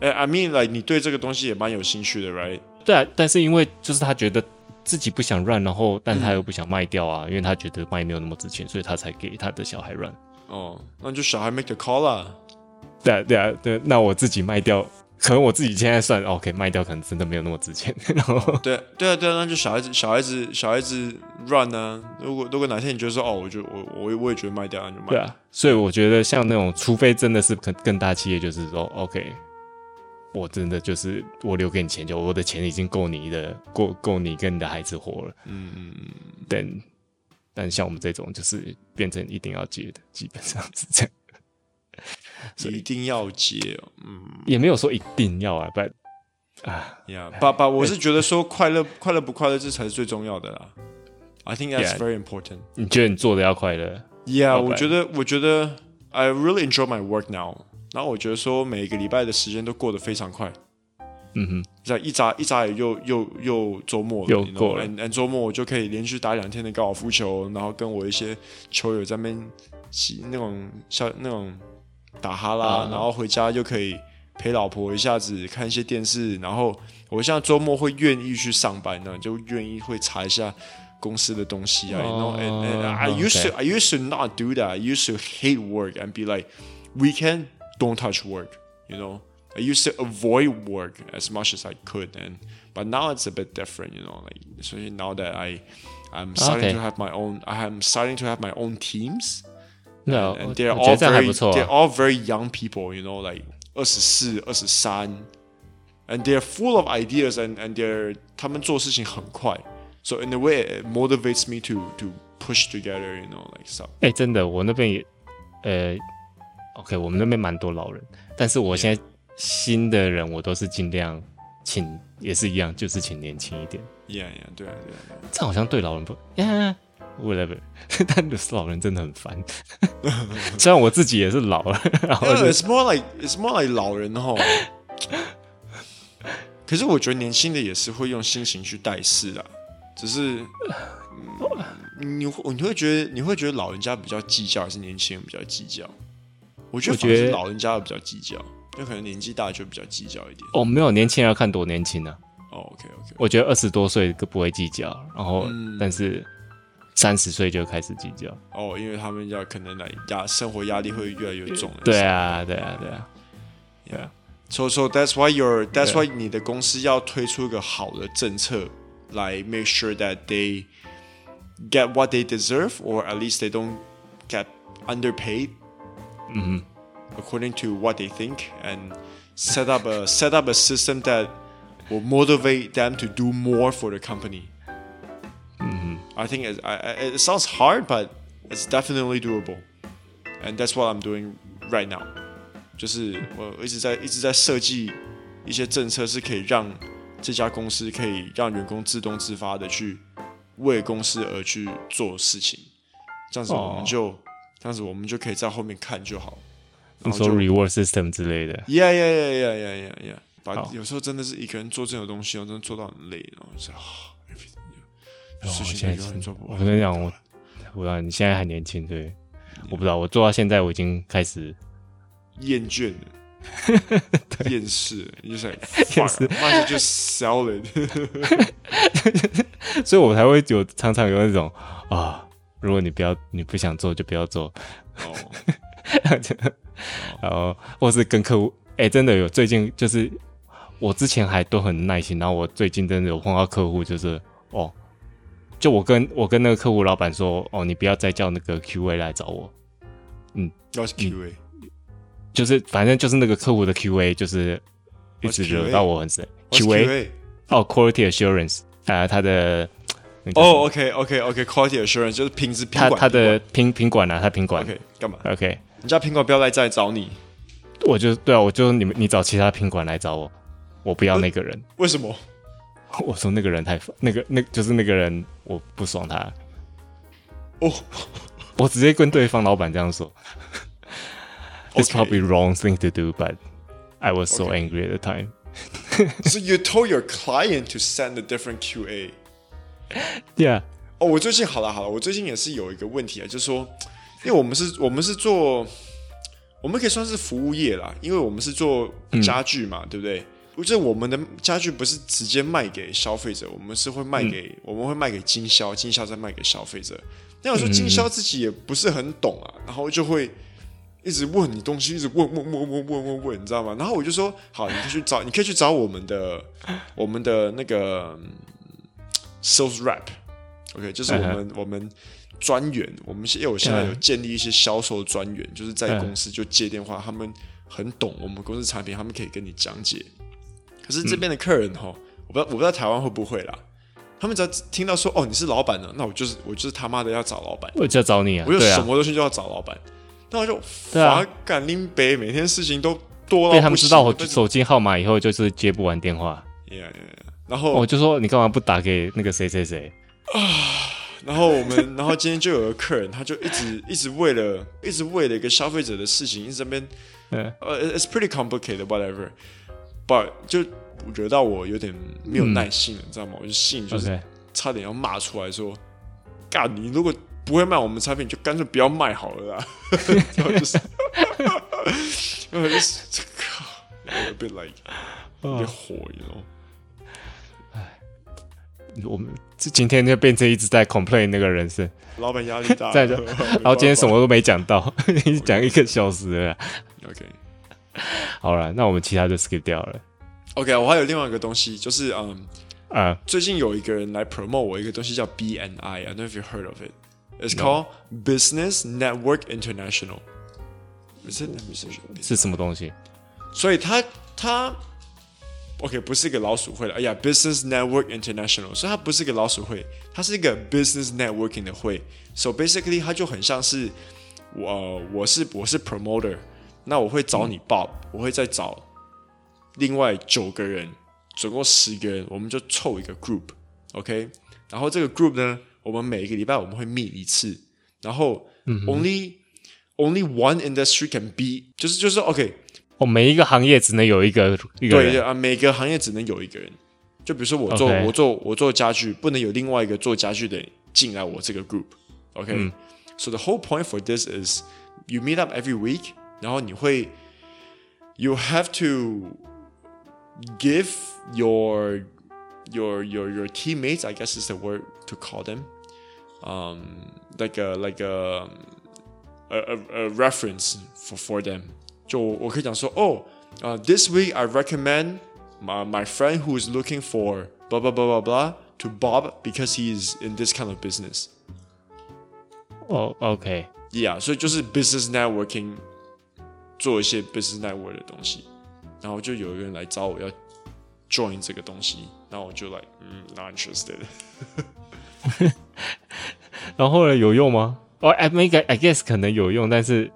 哎，I mean like 你对这个东西也蛮有兴趣的，right？对啊，但是因为就是他觉得自己不想 run，然后但他又不想卖掉啊，因为他觉得卖没有那么值钱，所以他才给他的小孩 run。哦，那就小孩 make the call 啦。对啊，对啊，对，那我自己卖掉。可能我自己现在算 OK，卖掉可能真的没有那么值钱。[LAUGHS] 然后对对啊对啊，那就小孩子小孩子小孩子 run 呢、啊？如果如果哪天你觉得说哦，我就我我我也觉得卖掉，那就卖。对啊，所以我觉得像那种，除非真的是更更大企业，就是说 OK，我真的就是我留给你钱，就我的钱已经够你的，够够你跟你的孩子活了。嗯嗯嗯。但但像我们这种，就是变成一定要接的，基本上是这样。一定要接，嗯，也没有说一定要啊，不，啊，呀，爸爸，我是觉得说快乐，[LAUGHS] 快乐不快乐，这才是最重要的啦。I think that's very important。你觉得你做的要快乐？Yeah，我觉得，我觉得，I really enjoy my work now。然后我觉得说，每一个礼拜的时间都过得非常快。嗯哼，这样一眨一眨眼又又又周末了，又过了。And 周末我就可以连续打两天的高尔夫球，然后跟我一些球友在那边洗那种像那种。打哈啦，然后回家就可以陪老婆一下子看一些电视，然后我现在周末会愿意去上班呢，就愿意会查一下公司的东西啊。You know, and, and I used to, I used to not do that. I used to hate work and be like, weekend don't touch work. You know, I used to avoid work as much as I could. And but now it's a bit different. You know, like especially now that I, I'm starting to have my own, I'm starting to have my own teams. No, and they're all very, they're all very young people, you know, like 二十四、二十三，and they're full of ideas, and and they're 他们做事情很快，so in a way it motivates me to to push together, you know, like stuff。哎，真的，我那边也，呃，OK，我们那边蛮多老人，但是我现在新的人我都是尽量请，也是一样，就是请年轻一点。Yeah, yeah，对啊，对啊，这好像对老人不，Yeah。 Whatever，[LAUGHS] 但老人真的很烦。[LAUGHS] 虽然我自己也是老了，然后、it's more like it's more like 老人哦。可是我觉得年轻的也是会用心情去待事啊，只是、嗯、你你会觉得你会觉得老人家比较计较，还是年轻人比较计较？我觉得反而是老人家比较计较，就可能年纪大就比较计较一点。哦，没有，年轻人要看多年轻呢、啊。哦，OK OK，我觉得二十多岁都不会计较，然后、嗯、但是三十岁就开始计较。哦，因为他们要可能来压生活压力会越来越重。对啊，对啊，对啊，对啊。So so that's why your that's why 你的公司要推出一个好的政策来 make sure that they get what they deserve or at least they don't get underpaid. 嗯 According to what they think and set up a set up a system that will motivate them to do more for the company. 嗯 I think it, it sounds hard, but it's definitely doable. And that's what I'm doing right now. 就是我一直在一直在设计一些政策，是可以让这家公司可以让员工自动自发的去为公司而去做事情，这样子我们就、oh. 这样子我们就可以在后面看就好。你说 reward system 之类的？Yeah yeah yeah yeah yeah yeah yeah。把有时候真的是一个人做这种东西，我真的做到很累，然后就啊，事情永远做。我跟你讲，我我不知道你现在还年轻，对.我不知道我做到现在我已经开始。厌倦了，[LAUGHS] 厌世，你就厌世，那 [LAUGHS] 就 sell it。[LAUGHS] 所以我才会有常常有那种啊，如果你不要，你不想做就不要做。哦，然后或是跟客户，哎、欸，真的有最近就是我之前还都很耐心，然后我最近真的有碰到客户，就是哦，就我跟我跟那个客户老板说，哦，你不要再叫那个 QA 来找我。嗯，要是 QA。就是反正就是那个客户的 QA，就是一直惹到我很深。QA 哦，Quality Assurance 啊、呃，他的哦、oh,，OK OK OK，Quality Assurance 就是品质品管，他他的品品管啊，他品管。OK，干嘛？OK，人家品管不要来再找你，我就对啊，我就你们你找其他品管来找我，我不要那个人。为什么？我说那个人太那个那就是那个人我不爽他。哦、oh.，我直接跟对方老板这样说。It's probably wrong thing to do, but I was so angry at the time. so you told your client to send a different QA? Yeah. 哦，我最近好了好了，我最近也是有一个问题啊，就是说，因为我们是，我们是做，我们可以算是服务业啦，因为我们是做家具嘛，嗯、对不对？就是我们的家具不是直接卖给消费者，我们是会卖给，嗯、我们会卖给经销，经销再卖给消费者。那有时候经销自己也不是很懂啊，然后就会。一直问你东西，一直问问问问问问问，你知道吗？然后我就说，好，你可以去找，你可以去找我们的 [LAUGHS] 我们的那个 sales rep，OK，、okay, 就是我们、uh. 我们专员，我们因为我现在有建立一些销售专员，uh. 就是在公司就接电话，uh. 他们很懂我们公司产品，他们可以跟你讲解。可是这边的客人哈、嗯，我不知道我不知道台湾会不会啦，他们只要听到说哦你是老板呢，那我就是我就是他妈的要找老板，我就要找你啊，我有什么东西就要找老板。那我就发赶拎杯，每天事情都多到被他们知道我手机号码以后，就是接不完电话。Yeah, yeah, yeah. 然后我就说你干嘛不打给那个谁谁谁啊？然后我们，然后今天就有个客人，他就一直一直为了一直为了一个消费者的事情，一直在那边呃、uh,，it's pretty complicated, whatever. But 就惹到我有点没有耐心了，嗯、你知道吗？我就心里就是差点要骂出来说：“干、okay. 你如果。”不会卖我们产品，就干脆不要卖好了啦。[LAUGHS] 然后就是，然后就是，[LAUGHS] 靠，有点 like，有点火，你知道？哎，我们这今天就变成一直在 complain 那个人是老板压力大，在这，然后今天什么都没讲到，[LAUGHS] 讲一个小时了。OK，好了，那我们其他就 skip 掉了。OK，我还有另外一个东西，就是嗯啊，uh, 最近有一个人来 promote 我一个东西叫 BNI，I don't know if you heard of it。It's called Business Network International。是是什么东西？所以它它，OK，不是一个老鼠会了。哎呀，Business Network International，所以它不是一个老鼠会，它是一个 Business Networking 的会。So basically，它就很像是我我是我是 Promoter，那我会找你 Bob，嗯，我会再找另外九个人，总共十个人，我们就凑一个 Group，OK，okay？然后这个 Group 呢？我们每一个礼拜我们会 meet 一次，然后、嗯、only only one industry can be，就是就是 OK，哦，每一个行业只能有一个一个人对啊，每个行业只能有一个人。就比如说我做.我做我做家具，不能有另外一个做家具的人进来我这个 group。OK，、嗯、so the whole point for this is you meet up every week，然后你会 you have to give your your your your teammates I guess is the word to call them um like a like a a a, a reference for for them。就我可以讲说哦，呃、oh, uh,，this week I recommend。my my friend who is looking for blah blah blah blah blah to Bob because he is in this kind of business. 哦、oh,，OK，Yeah，、yeah, 所以就是 business networking， 做一些 business network 的东西，然后就有一个人来找我要 join 这个东西，然后我就 like，嗯，not interested。然后呢，有用吗？哦、oh,，I make I guess 可能有用，但是。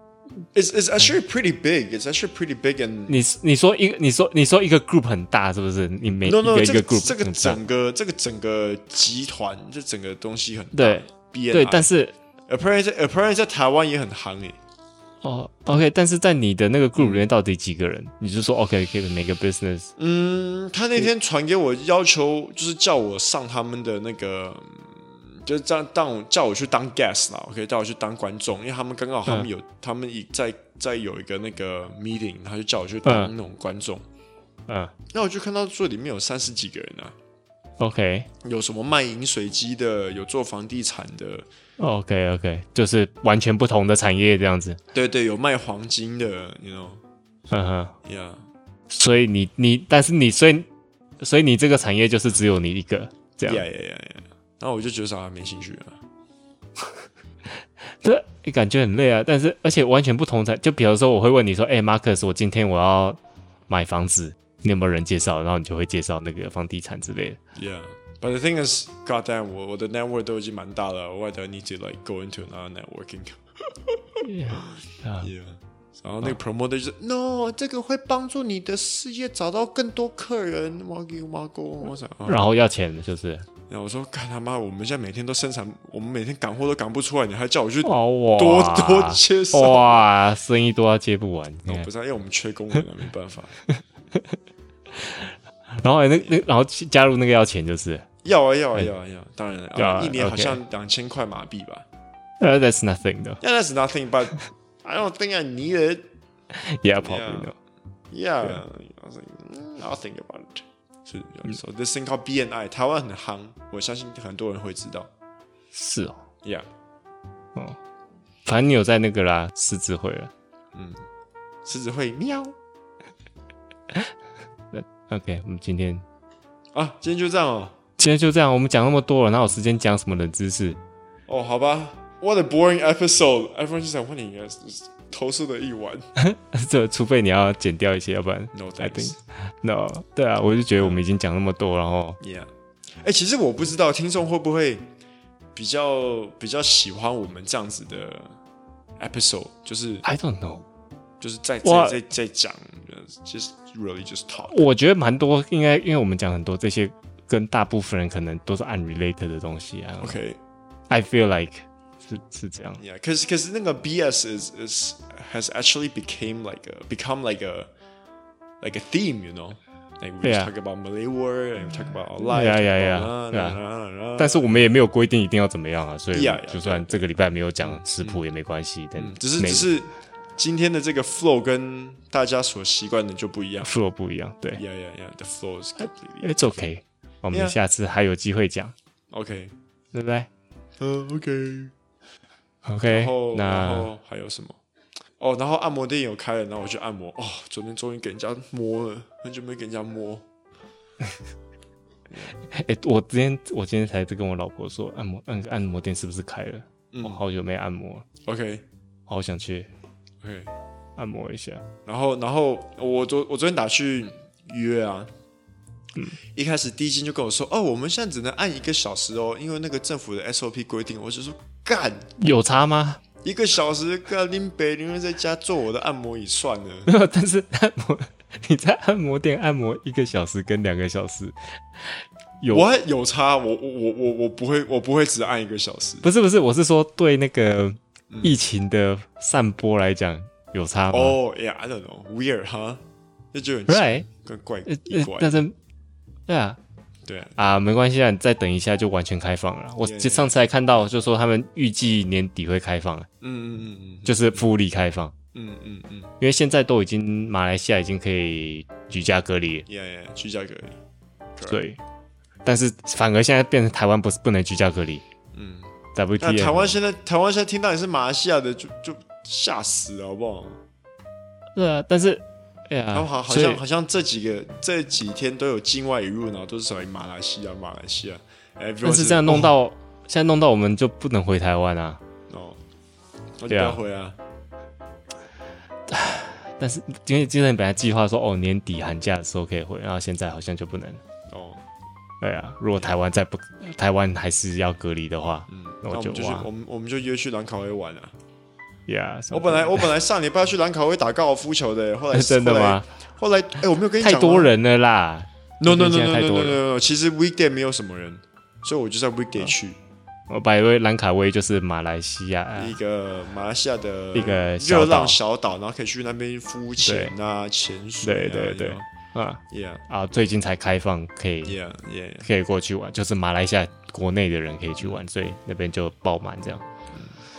It's it's actually pretty big. It's actually pretty big. And 你你说一个你说你说一个 group 很大是不是？你每 no, no, 一个 group 这个整个这个整个集团这整个东西很大。对对，但是 apparently apparently 在台湾也很行诶。哦，OK，但是在你的那个 group 里面到底几个人？你就说 OK，可以每个 business。嗯，他那天传给我要求就是叫我上他们的那个。就是这样，当叫我去当 guest 啦，OK，叫我去当观众，因为他们刚好他们有，嗯、他们一在在有一个那个 meeting，他就叫我去当那种观众，嗯，那我就看到说里面有三十几个人啊，OK，有什么卖饮水机的，有做房地产的，OK OK，就是完全不同的产业这样子，对对，有卖黄金的，you know，嗯哼，Yeah，所以你你，但是你所以所以你这个产业就是只有你一个这样 yeah, yeah, yeah, yeah. 然后我就觉得啥没兴趣了，[LAUGHS] 这感觉很累啊。但是而且完全不同的，就比如说我会问你说：“哎，Marcus，我今天我要买房子，你有没有人介绍？”然后你就会介绍那个房地产之类的。Yeah，but the thing is, goddamn，我我的 network 都已经蛮大了，why do I need to like go into another networking？Yeah，, [LAUGHS] yeah. 然后那个 promoter 就是、oh. no，这个会帮助你的事业找到更多客人。我给我妈我想，然后要钱就是。然后我说：“干他妈！我们现在每天都生产，我们每天赶货都赶不出来，你还叫我去多哇多介绍？哇，生意多要接不完。我不知道，因为我们缺工人，没办法。[LAUGHS] [LAUGHS] 然后那那然后加入那个要钱就是要啊要啊要啊要，当然要，一年好像两千块马币吧。呃，That's nothing 的。Yeah, that's nothing, but I don't think I need it. Yeah, probably. Yeah, I was like, I'll think about it. 是，so this thing called BNI，台湾很夯，我相信很多人会知道。是哦，Yeah，哦，反正你有在那个啦，狮子会了。嗯，狮子会喵。那 OK，我们今天啊，今天就这样哦。今天就这样，我们讲那么多了，哪有时间讲什么冷知识？哦，好吧，What a boring episode！Everyone 就想问你。投诉的一晚，[LAUGHS] 这除非你要剪掉一些，要不然 no thanks。no，对啊，我就觉得我们已经讲那么多，然后，yeah，哎、欸，其实我不知道听众会不会比较比较喜欢我们这样子的 episode，就是 I don't know，就是在在在在讲，just really just talk。我觉得蛮多，应该因为我们讲很多这些跟大部分人可能都是 unrelated 的东西啊。OK，I feel like。是是这样，Yeah，可是可是那个 BS is is has actually became like a become like a like a theme，you know，like we talk about Malay word and we talk about our life，呀呀呀，对啊，但是我们也没有规定一定要怎么样啊，所以就算这个礼拜没有讲食谱也没关系，但只是只是 今天的这个 flow 跟大家所习惯的就不一样，flow 不一样，对，Yeah yeah yeah，the flow is completely，It's okay，我们下次还有机会讲，OK，对不对？嗯，OK。OK，然后那然后还有什么？哦，然后按摩店有开了，然后我去按摩。哦，昨天终于给人家摸了，很久没给人家摸。哎、欸，我今天我今天才在跟我老婆说，按摩按按摩店是不是开了？嗯，我好久没按摩。OK，好想去。按摩一下。然后然后我昨我昨天打去约啊。嗯，一开始第一间就跟我说，哦，我们现在只能按一个小时哦，因为那个政府的 SOP 规定。我就说。干有差吗？一个小时，干林北宁愿在家做我的按摩椅算了。[LAUGHS] 没有，但是按摩 [LAUGHS] 你在按摩店按摩一个小时跟两个小时，有我还有差，我我我我我不会，我不会只按一个小时。不是不是，我是说对那个疫情的散播来讲、嗯、有差吗？哦，Yeah，I don't know，weird 哈，这就很怪，怪。怪，但是对啊，对啊，啊，没关系啊，你再等一下就完全开放了。我上次还看到，就说他们预计年底会开放，嗯嗯嗯嗯，就是 fully 开放。嗯嗯嗯，因为现在都已经马来西亚已经可以居家隔离，yeah yeah，居家隔离，对，但是反而现在变成台湾不是不能居家隔离，嗯，WTF，那台湾现在台湾现在听到你是马来西亚的就就吓死了好不好？对啊，但是哎呀，好好像好像这几个这几天都有境外引入，然后都是属于马来西亚马来西亚，但是这样弄到、哦、现在弄到我们就不能回台湾啊，哦，那就不要回啊。[SIGHS] 但是因为之前本来计划说哦年底寒假的时候可以回，然后现在好像就不能哦。对啊，如果台湾再不台湾还是要隔离的话，嗯，那我就那我们我们就约去兰卡威玩啊。Yeah，我本来我本来上礼拜要去兰卡威打高尔夫球的，[LAUGHS] 后来真的吗？后来哎、欸，我没有跟你讲太多人了啦。No no no no no no no 其实 weekday 没有什么人，所以我就在 weekday 去。我把一位兰卡威就是马来西亚一个马来西亚的一个热浪小岛，然后可以去那边浮潜啊、潜水，对对对，啊，Yeah 啊，最近才开放可以，Yeah Yeah，可以过去玩，就是马来西亚国内的人可以去玩，所以那边就爆满这样。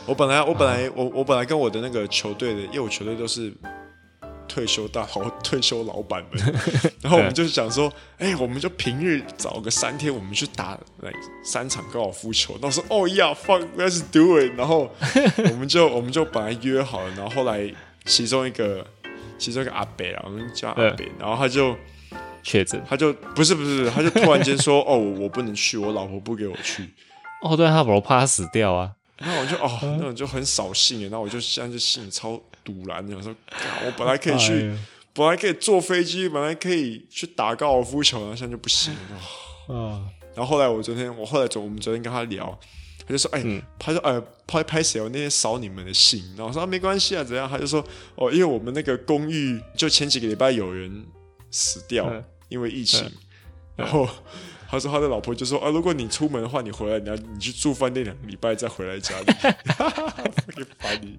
我本来我本来我我本来跟我的那个球队的，因为我球队都是。退休大好 [LAUGHS] 退休老板们，[LAUGHS] 然后我们就想说，哎、欸，我们就平日找个三天，我们去打来三场高尔夫球。到时候，哦呀，fuck，let's do it。然后我们就 [LAUGHS] 我们就本来约好了，然后后来其中一个其中一个阿北啊，我们叫阿北，然后他就确诊，他就不是不是，他就突然间说，哦，我不能去，我老婆不给我去。哦，对，他老婆怕他死掉啊。然后我就哦，那种就很扫兴，然后我就现在就心里超。堵拦，我说，我本来可以去，哎、本来可以坐飞机，本来可以去打高尔夫球，然后现在就不行了。哦、然后后来我昨天，我后来昨我们昨天跟他聊，他就说，哎，嗯、他说，哎，拍拍谁？我那天扫你们的信，然后我说、啊、没关系啊，怎样？他就说，哦，因为我们那个公寓就前几个礼拜有人死掉，嗯、因为疫情，嗯、然后。他说他的老婆就说啊，如果你出门的话，你回来你要你去住饭店两个礼拜再回来家里，[LAUGHS] [LAUGHS] 烦你，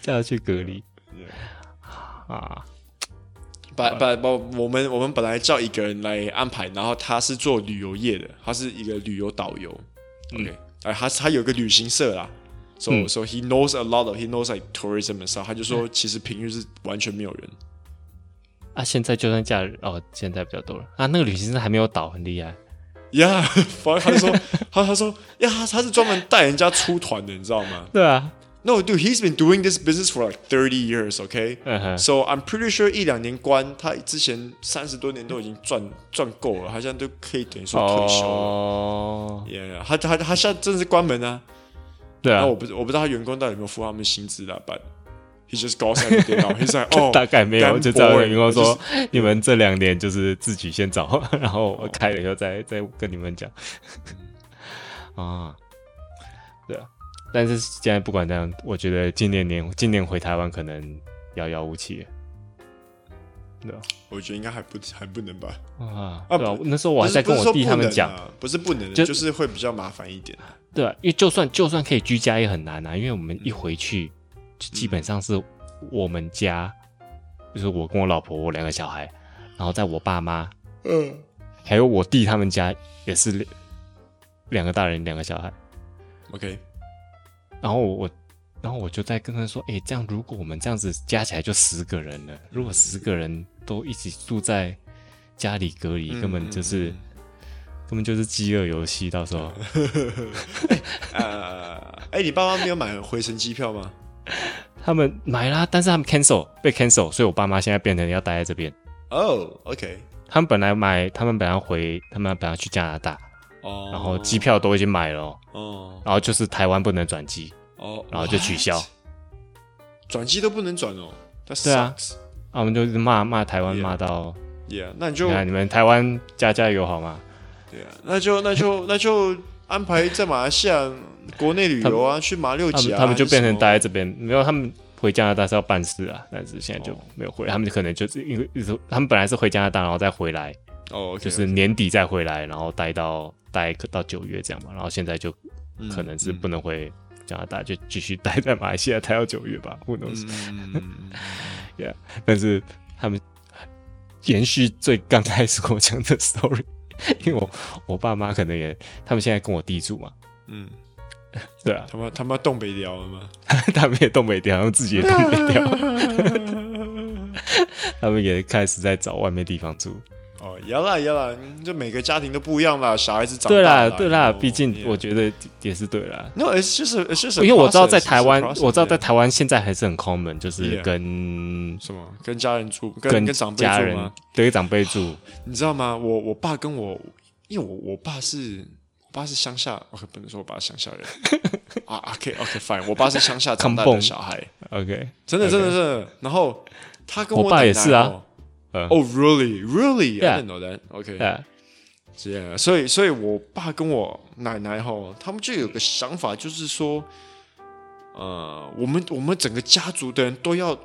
就要去隔离 Yeah. 啊！把把把我们我们本来叫一个人来安排，然后他是做旅游业的，他是一个旅游导游。OK，哎、嗯，他他有个旅行社啦，所以、嗯、so, so he knows a lot of he knows like tourism and stuff。他就说其实平日是完全没有人。啊，现在就算假日哦，现在比较多了啊。那个旅行社还没有倒，很厉害。呀，反正他就说，他他说呀，他是专门带人家出团的，你知道吗？对啊。No, dude, he's been doing this business for like thirty years, okay? So I'm pretty sure 一两年关，他之前三十多年都已经赚赚够了，他现在都可以等于说退休了。哦。Yeah，他他他现在真的是关门啊。对啊。我不我不知道他员工到底有没有付他们薪资啦，But he just goes out there now. He's like, [LAUGHS] 哦，大概没有，就找员工说，你们这两年就是自己先找，[LAUGHS] 然后我开了以后再再跟你们讲。[LAUGHS] 啊。但是现在不管怎样，我觉得今年年今年回台湾可能遥遥无期。对啊，我觉得应该还不还不能吧。啊啊！对啊，那时候我还在跟我弟他们讲，不是不能，就是会比较麻烦一点。对啊，因为就算就算可以居家也很难啊，因为我们一回去就基本上是我们家，就是我跟我老婆我两个小孩，然后在我爸妈，嗯，还有我弟他们家也是两个大人两个小孩。OK。然后我，然后我就在跟他说：“哎，这样如果我们这样子加起来就十个人了，如果十个人都一起住在家里隔离，嗯、根本就是、嗯、根本就是饥饿游戏。到时候，[LAUGHS] 呃，哎，你爸妈没有买回程机票吗？[LAUGHS] 他们买啦，但是他们 cancel 被 cancel，所以我爸妈现在变成要待在这边。哦、oh,，OK。他们本来买，他们本来回，他们本来去加拿大。”哦，然后机票都已经买了，哦，然后就是台湾不能转机，哦，然后就取消，转机都不能转哦，对啊，啊，我们就是骂骂台湾骂到，Yeah，那你就你们台湾加加油好吗？对啊，那就那就 [LAUGHS] 那就安排在马来西亚国内旅游啊，去马六甲，他们就变成待在这边，没有他们回加拿大是要办事啊，但是现在就没有回，他们可能就是因为他们本来是回加拿大然后再回来。哦，就是年底再回来，然后待到待到九月这样嘛。然后现在就可能是不能回加拿大，就继续待在马来西亚待到九月吧。Who knows？嗯，[LAUGHS] Yeah，但是他们延续最刚开始跟我讲的 [LAUGHS] story，因为我我爸妈可能也，他们现在跟我弟住嘛。嗯，[LAUGHS] 对啊，他们他们东北调了吗？他们也东北调，他们自己也东北调。他们也开始在找外面地方住。哦，要啦要啦，就每个家庭都不一样啦。小孩子长大对啦对啦，毕竟我觉得也是对啦。那就是就是，因为我知道在台湾，我知道在台湾现在还是很 common，就是跟什么跟家人住，跟跟长辈住吗对长辈住。你知道吗？我我爸跟我，因为我我爸是我爸是乡下，OK，不能说我爸是乡下人啊。OK OK fine，我爸是乡下长大的 [LAUGHS] 小孩。OK，真的真的真的。然后他跟我爸也是啊。哦、oh,，really, really? Yeah. I didn't know that. OK，这样，所以，所以我爸跟我奶奶哈，他们就有个想法，就是说，呃，我们我们整个家族的人都要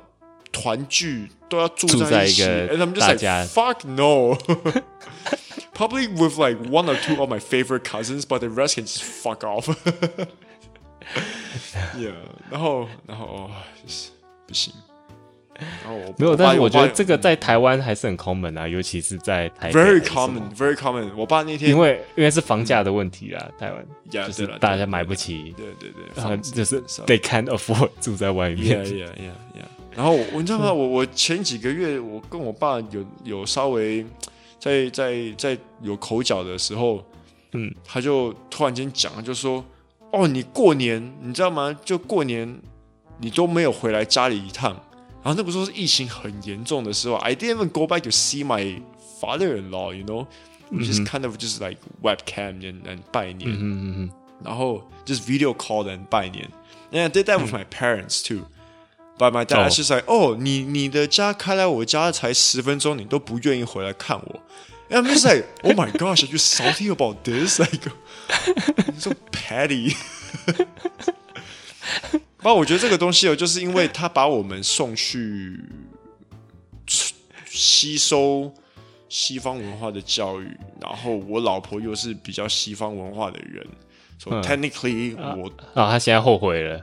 团聚，都要住在一起。哎，他们就说，fuck no. [LAUGHS] Probably with like one or two of my favorite cousins, but the rest can just fuck off. [LAUGHS] yeah，然后，然后，哦，就是不行。 [LAUGHS] 哦，没有，但是我觉得这个在台湾还是很 common 啊，尤其是在台 very common，very common。我爸那天因为因为是房价的问题啦，台湾就是大家买不起，对对对，然后就是 they can't afford [LAUGHS] 住在外面。Yeah yeah yeah yeah。然后我你知道吗？我我前几个月我跟我爸有有稍微在在在有口角的时候，嗯，他就突然间讲，就说哦，你过年你知道吗？就过年你都没有回来家里一趟。然后那个时候是疫情很严重的时候，I didn't even go back to see my father-in-law，you know，we just kind of just like webcam and and 拜年，嗯嗯然后 just video call and 拜年，and I did that with my parents too，but my dad just like，哦，你你的家开来我家才十分钟，你都不愿意回来看我，and I'm just like，oh my gosh，are you salty about this？like [LAUGHS] [LAUGHS] so petty。 [LAUGHS] 不，我觉得这个东西哦，就是因为他把我们送去吸收西方文化的教育，然后我老婆又是比较西方文化的人，所以 technically 我啊，他现在后悔了，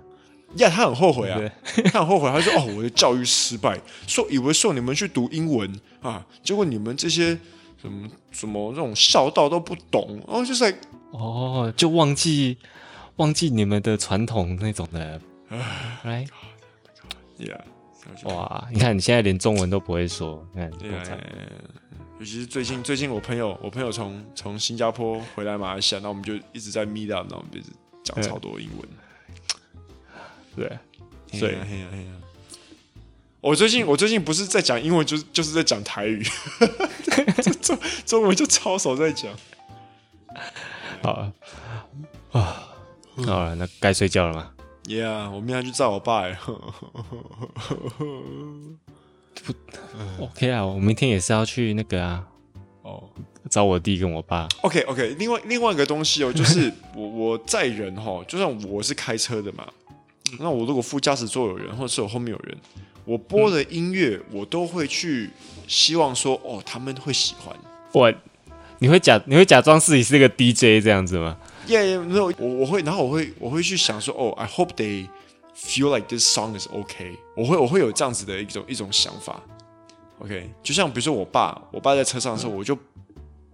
呀，他很后悔啊，[LAUGHS] 他很后悔，他说哦，我的教育失败，说 [LAUGHS] 以为送你们去读英文啊，结果你们这些什么什么这种孝道都不懂，然哦，就是哦，就忘记忘记你们的传统那种的。来，Yeah，哇！你看你现在连中文都不会说，你看，尤其是最近，最近我朋友，我朋友从从新加坡回来马来西亚，那我们就一直在 meet up，那我们就一直讲超多英文。对，对，我最近我最近不是在讲英文，就是就是在讲台语，[LAUGHS] 中中文就超少在讲。好啊，啊，好了，那该睡觉了吗？Yeah，我明天去找我爸。不，OK 啊，我明天也是要去那个啊，哦，找我弟跟我爸。OK，OK，另外另外一个东西哦，就是我 [LAUGHS] 我载人哈，就算我是开车的嘛，那我如果副驾驶座有人，或者是我后面有人，我播的音乐我都会去希望说，哦，他们会喜欢。我，你会假你会假装自己是一个 DJ 这样子吗？Yeah, 没有，我我会，然后我会我会去想说，哦，I hope they feel like this song is okay。我会我会有这样子的一种一种想法。OK，就像比如说我爸，我爸在车上的时候，我就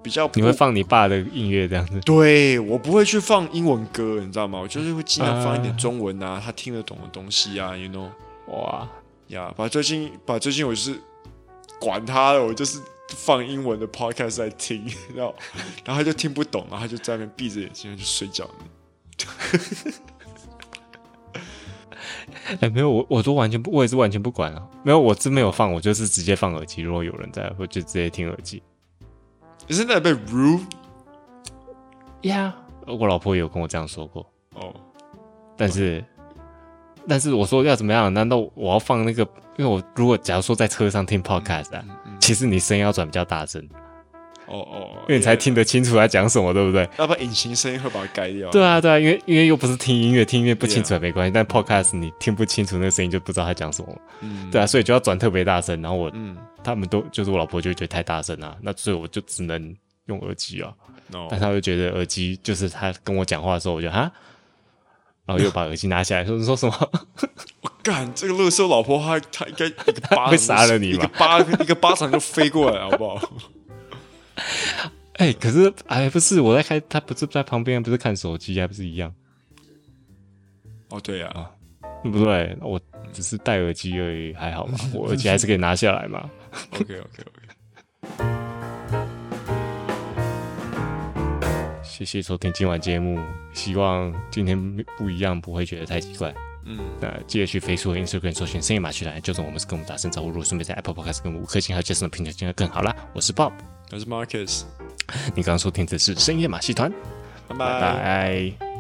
比较你会放你爸的音乐这样子。对，我不会去放英文歌，你知道吗？我就是会尽量放一点中文啊，他听得懂的东西啊，you know。哇呀，把最近把最近我就是管他了，我就是。放英文的 podcast 在听，[LAUGHS] 然后，然后他就听不懂，然后他就在那边闭着眼睛就睡觉。[LAUGHS] 哎、欸，没有，我我都完全不，我也是完全不管啊。没有，我真没有放，我就是直接放耳机。如果有人在，我就直接听耳机。Isn't that a bit rude? Yeah，我老婆也有跟我这样说过。哦、oh.，但是.但是我说要怎么样？难道我要放那个？因为我如果假如说在车上听 podcast 啊。其实你声音要转比较大声，哦哦，因为你才听得清楚他讲什么，对不对？要不然隐形声音会把它盖掉。对啊，对啊，因为因为又不是听音乐，听音乐不清楚也没关系。但 podcast 你听不清楚那个声音，就不知道他讲什么。嗯，对啊，所以就要转特别大声。然后我，嗯，他们都就是我老婆就会觉得太大声啊，那所以我就只能用耳机啊。哦，但他就觉得耳机就是他跟我讲话的时候，我就哈，然后又把耳机拿下来说你说什么？我干这个乐色老婆，她她应该一个巴 [LAUGHS] 会杀了你吧？一个巴一个巴掌就飞过来，好不好？[LAUGHS] 哎、欸，可是哎，不是我在开，他不是在旁边，不是看手机，还不是一样？哦，对呀、啊，对不对？我只是戴耳机而已，还好嘛，我耳机还是可以拿下来嘛。[LAUGHS] OK OK OK。谢谢收听今晚节目，希望今天不一样，不会觉得太奇怪。嗯，那记得去 Facebook 和 Instagram 搜寻深夜马戏团，就是我们是跟我们打声招呼。如果顺便在 Apple Podcast 跟我们五颗星，还有杰森的评价，就会更好啦。我是 Bob，我是 Marcus。你刚刚收听的是深夜马戏团，拜拜。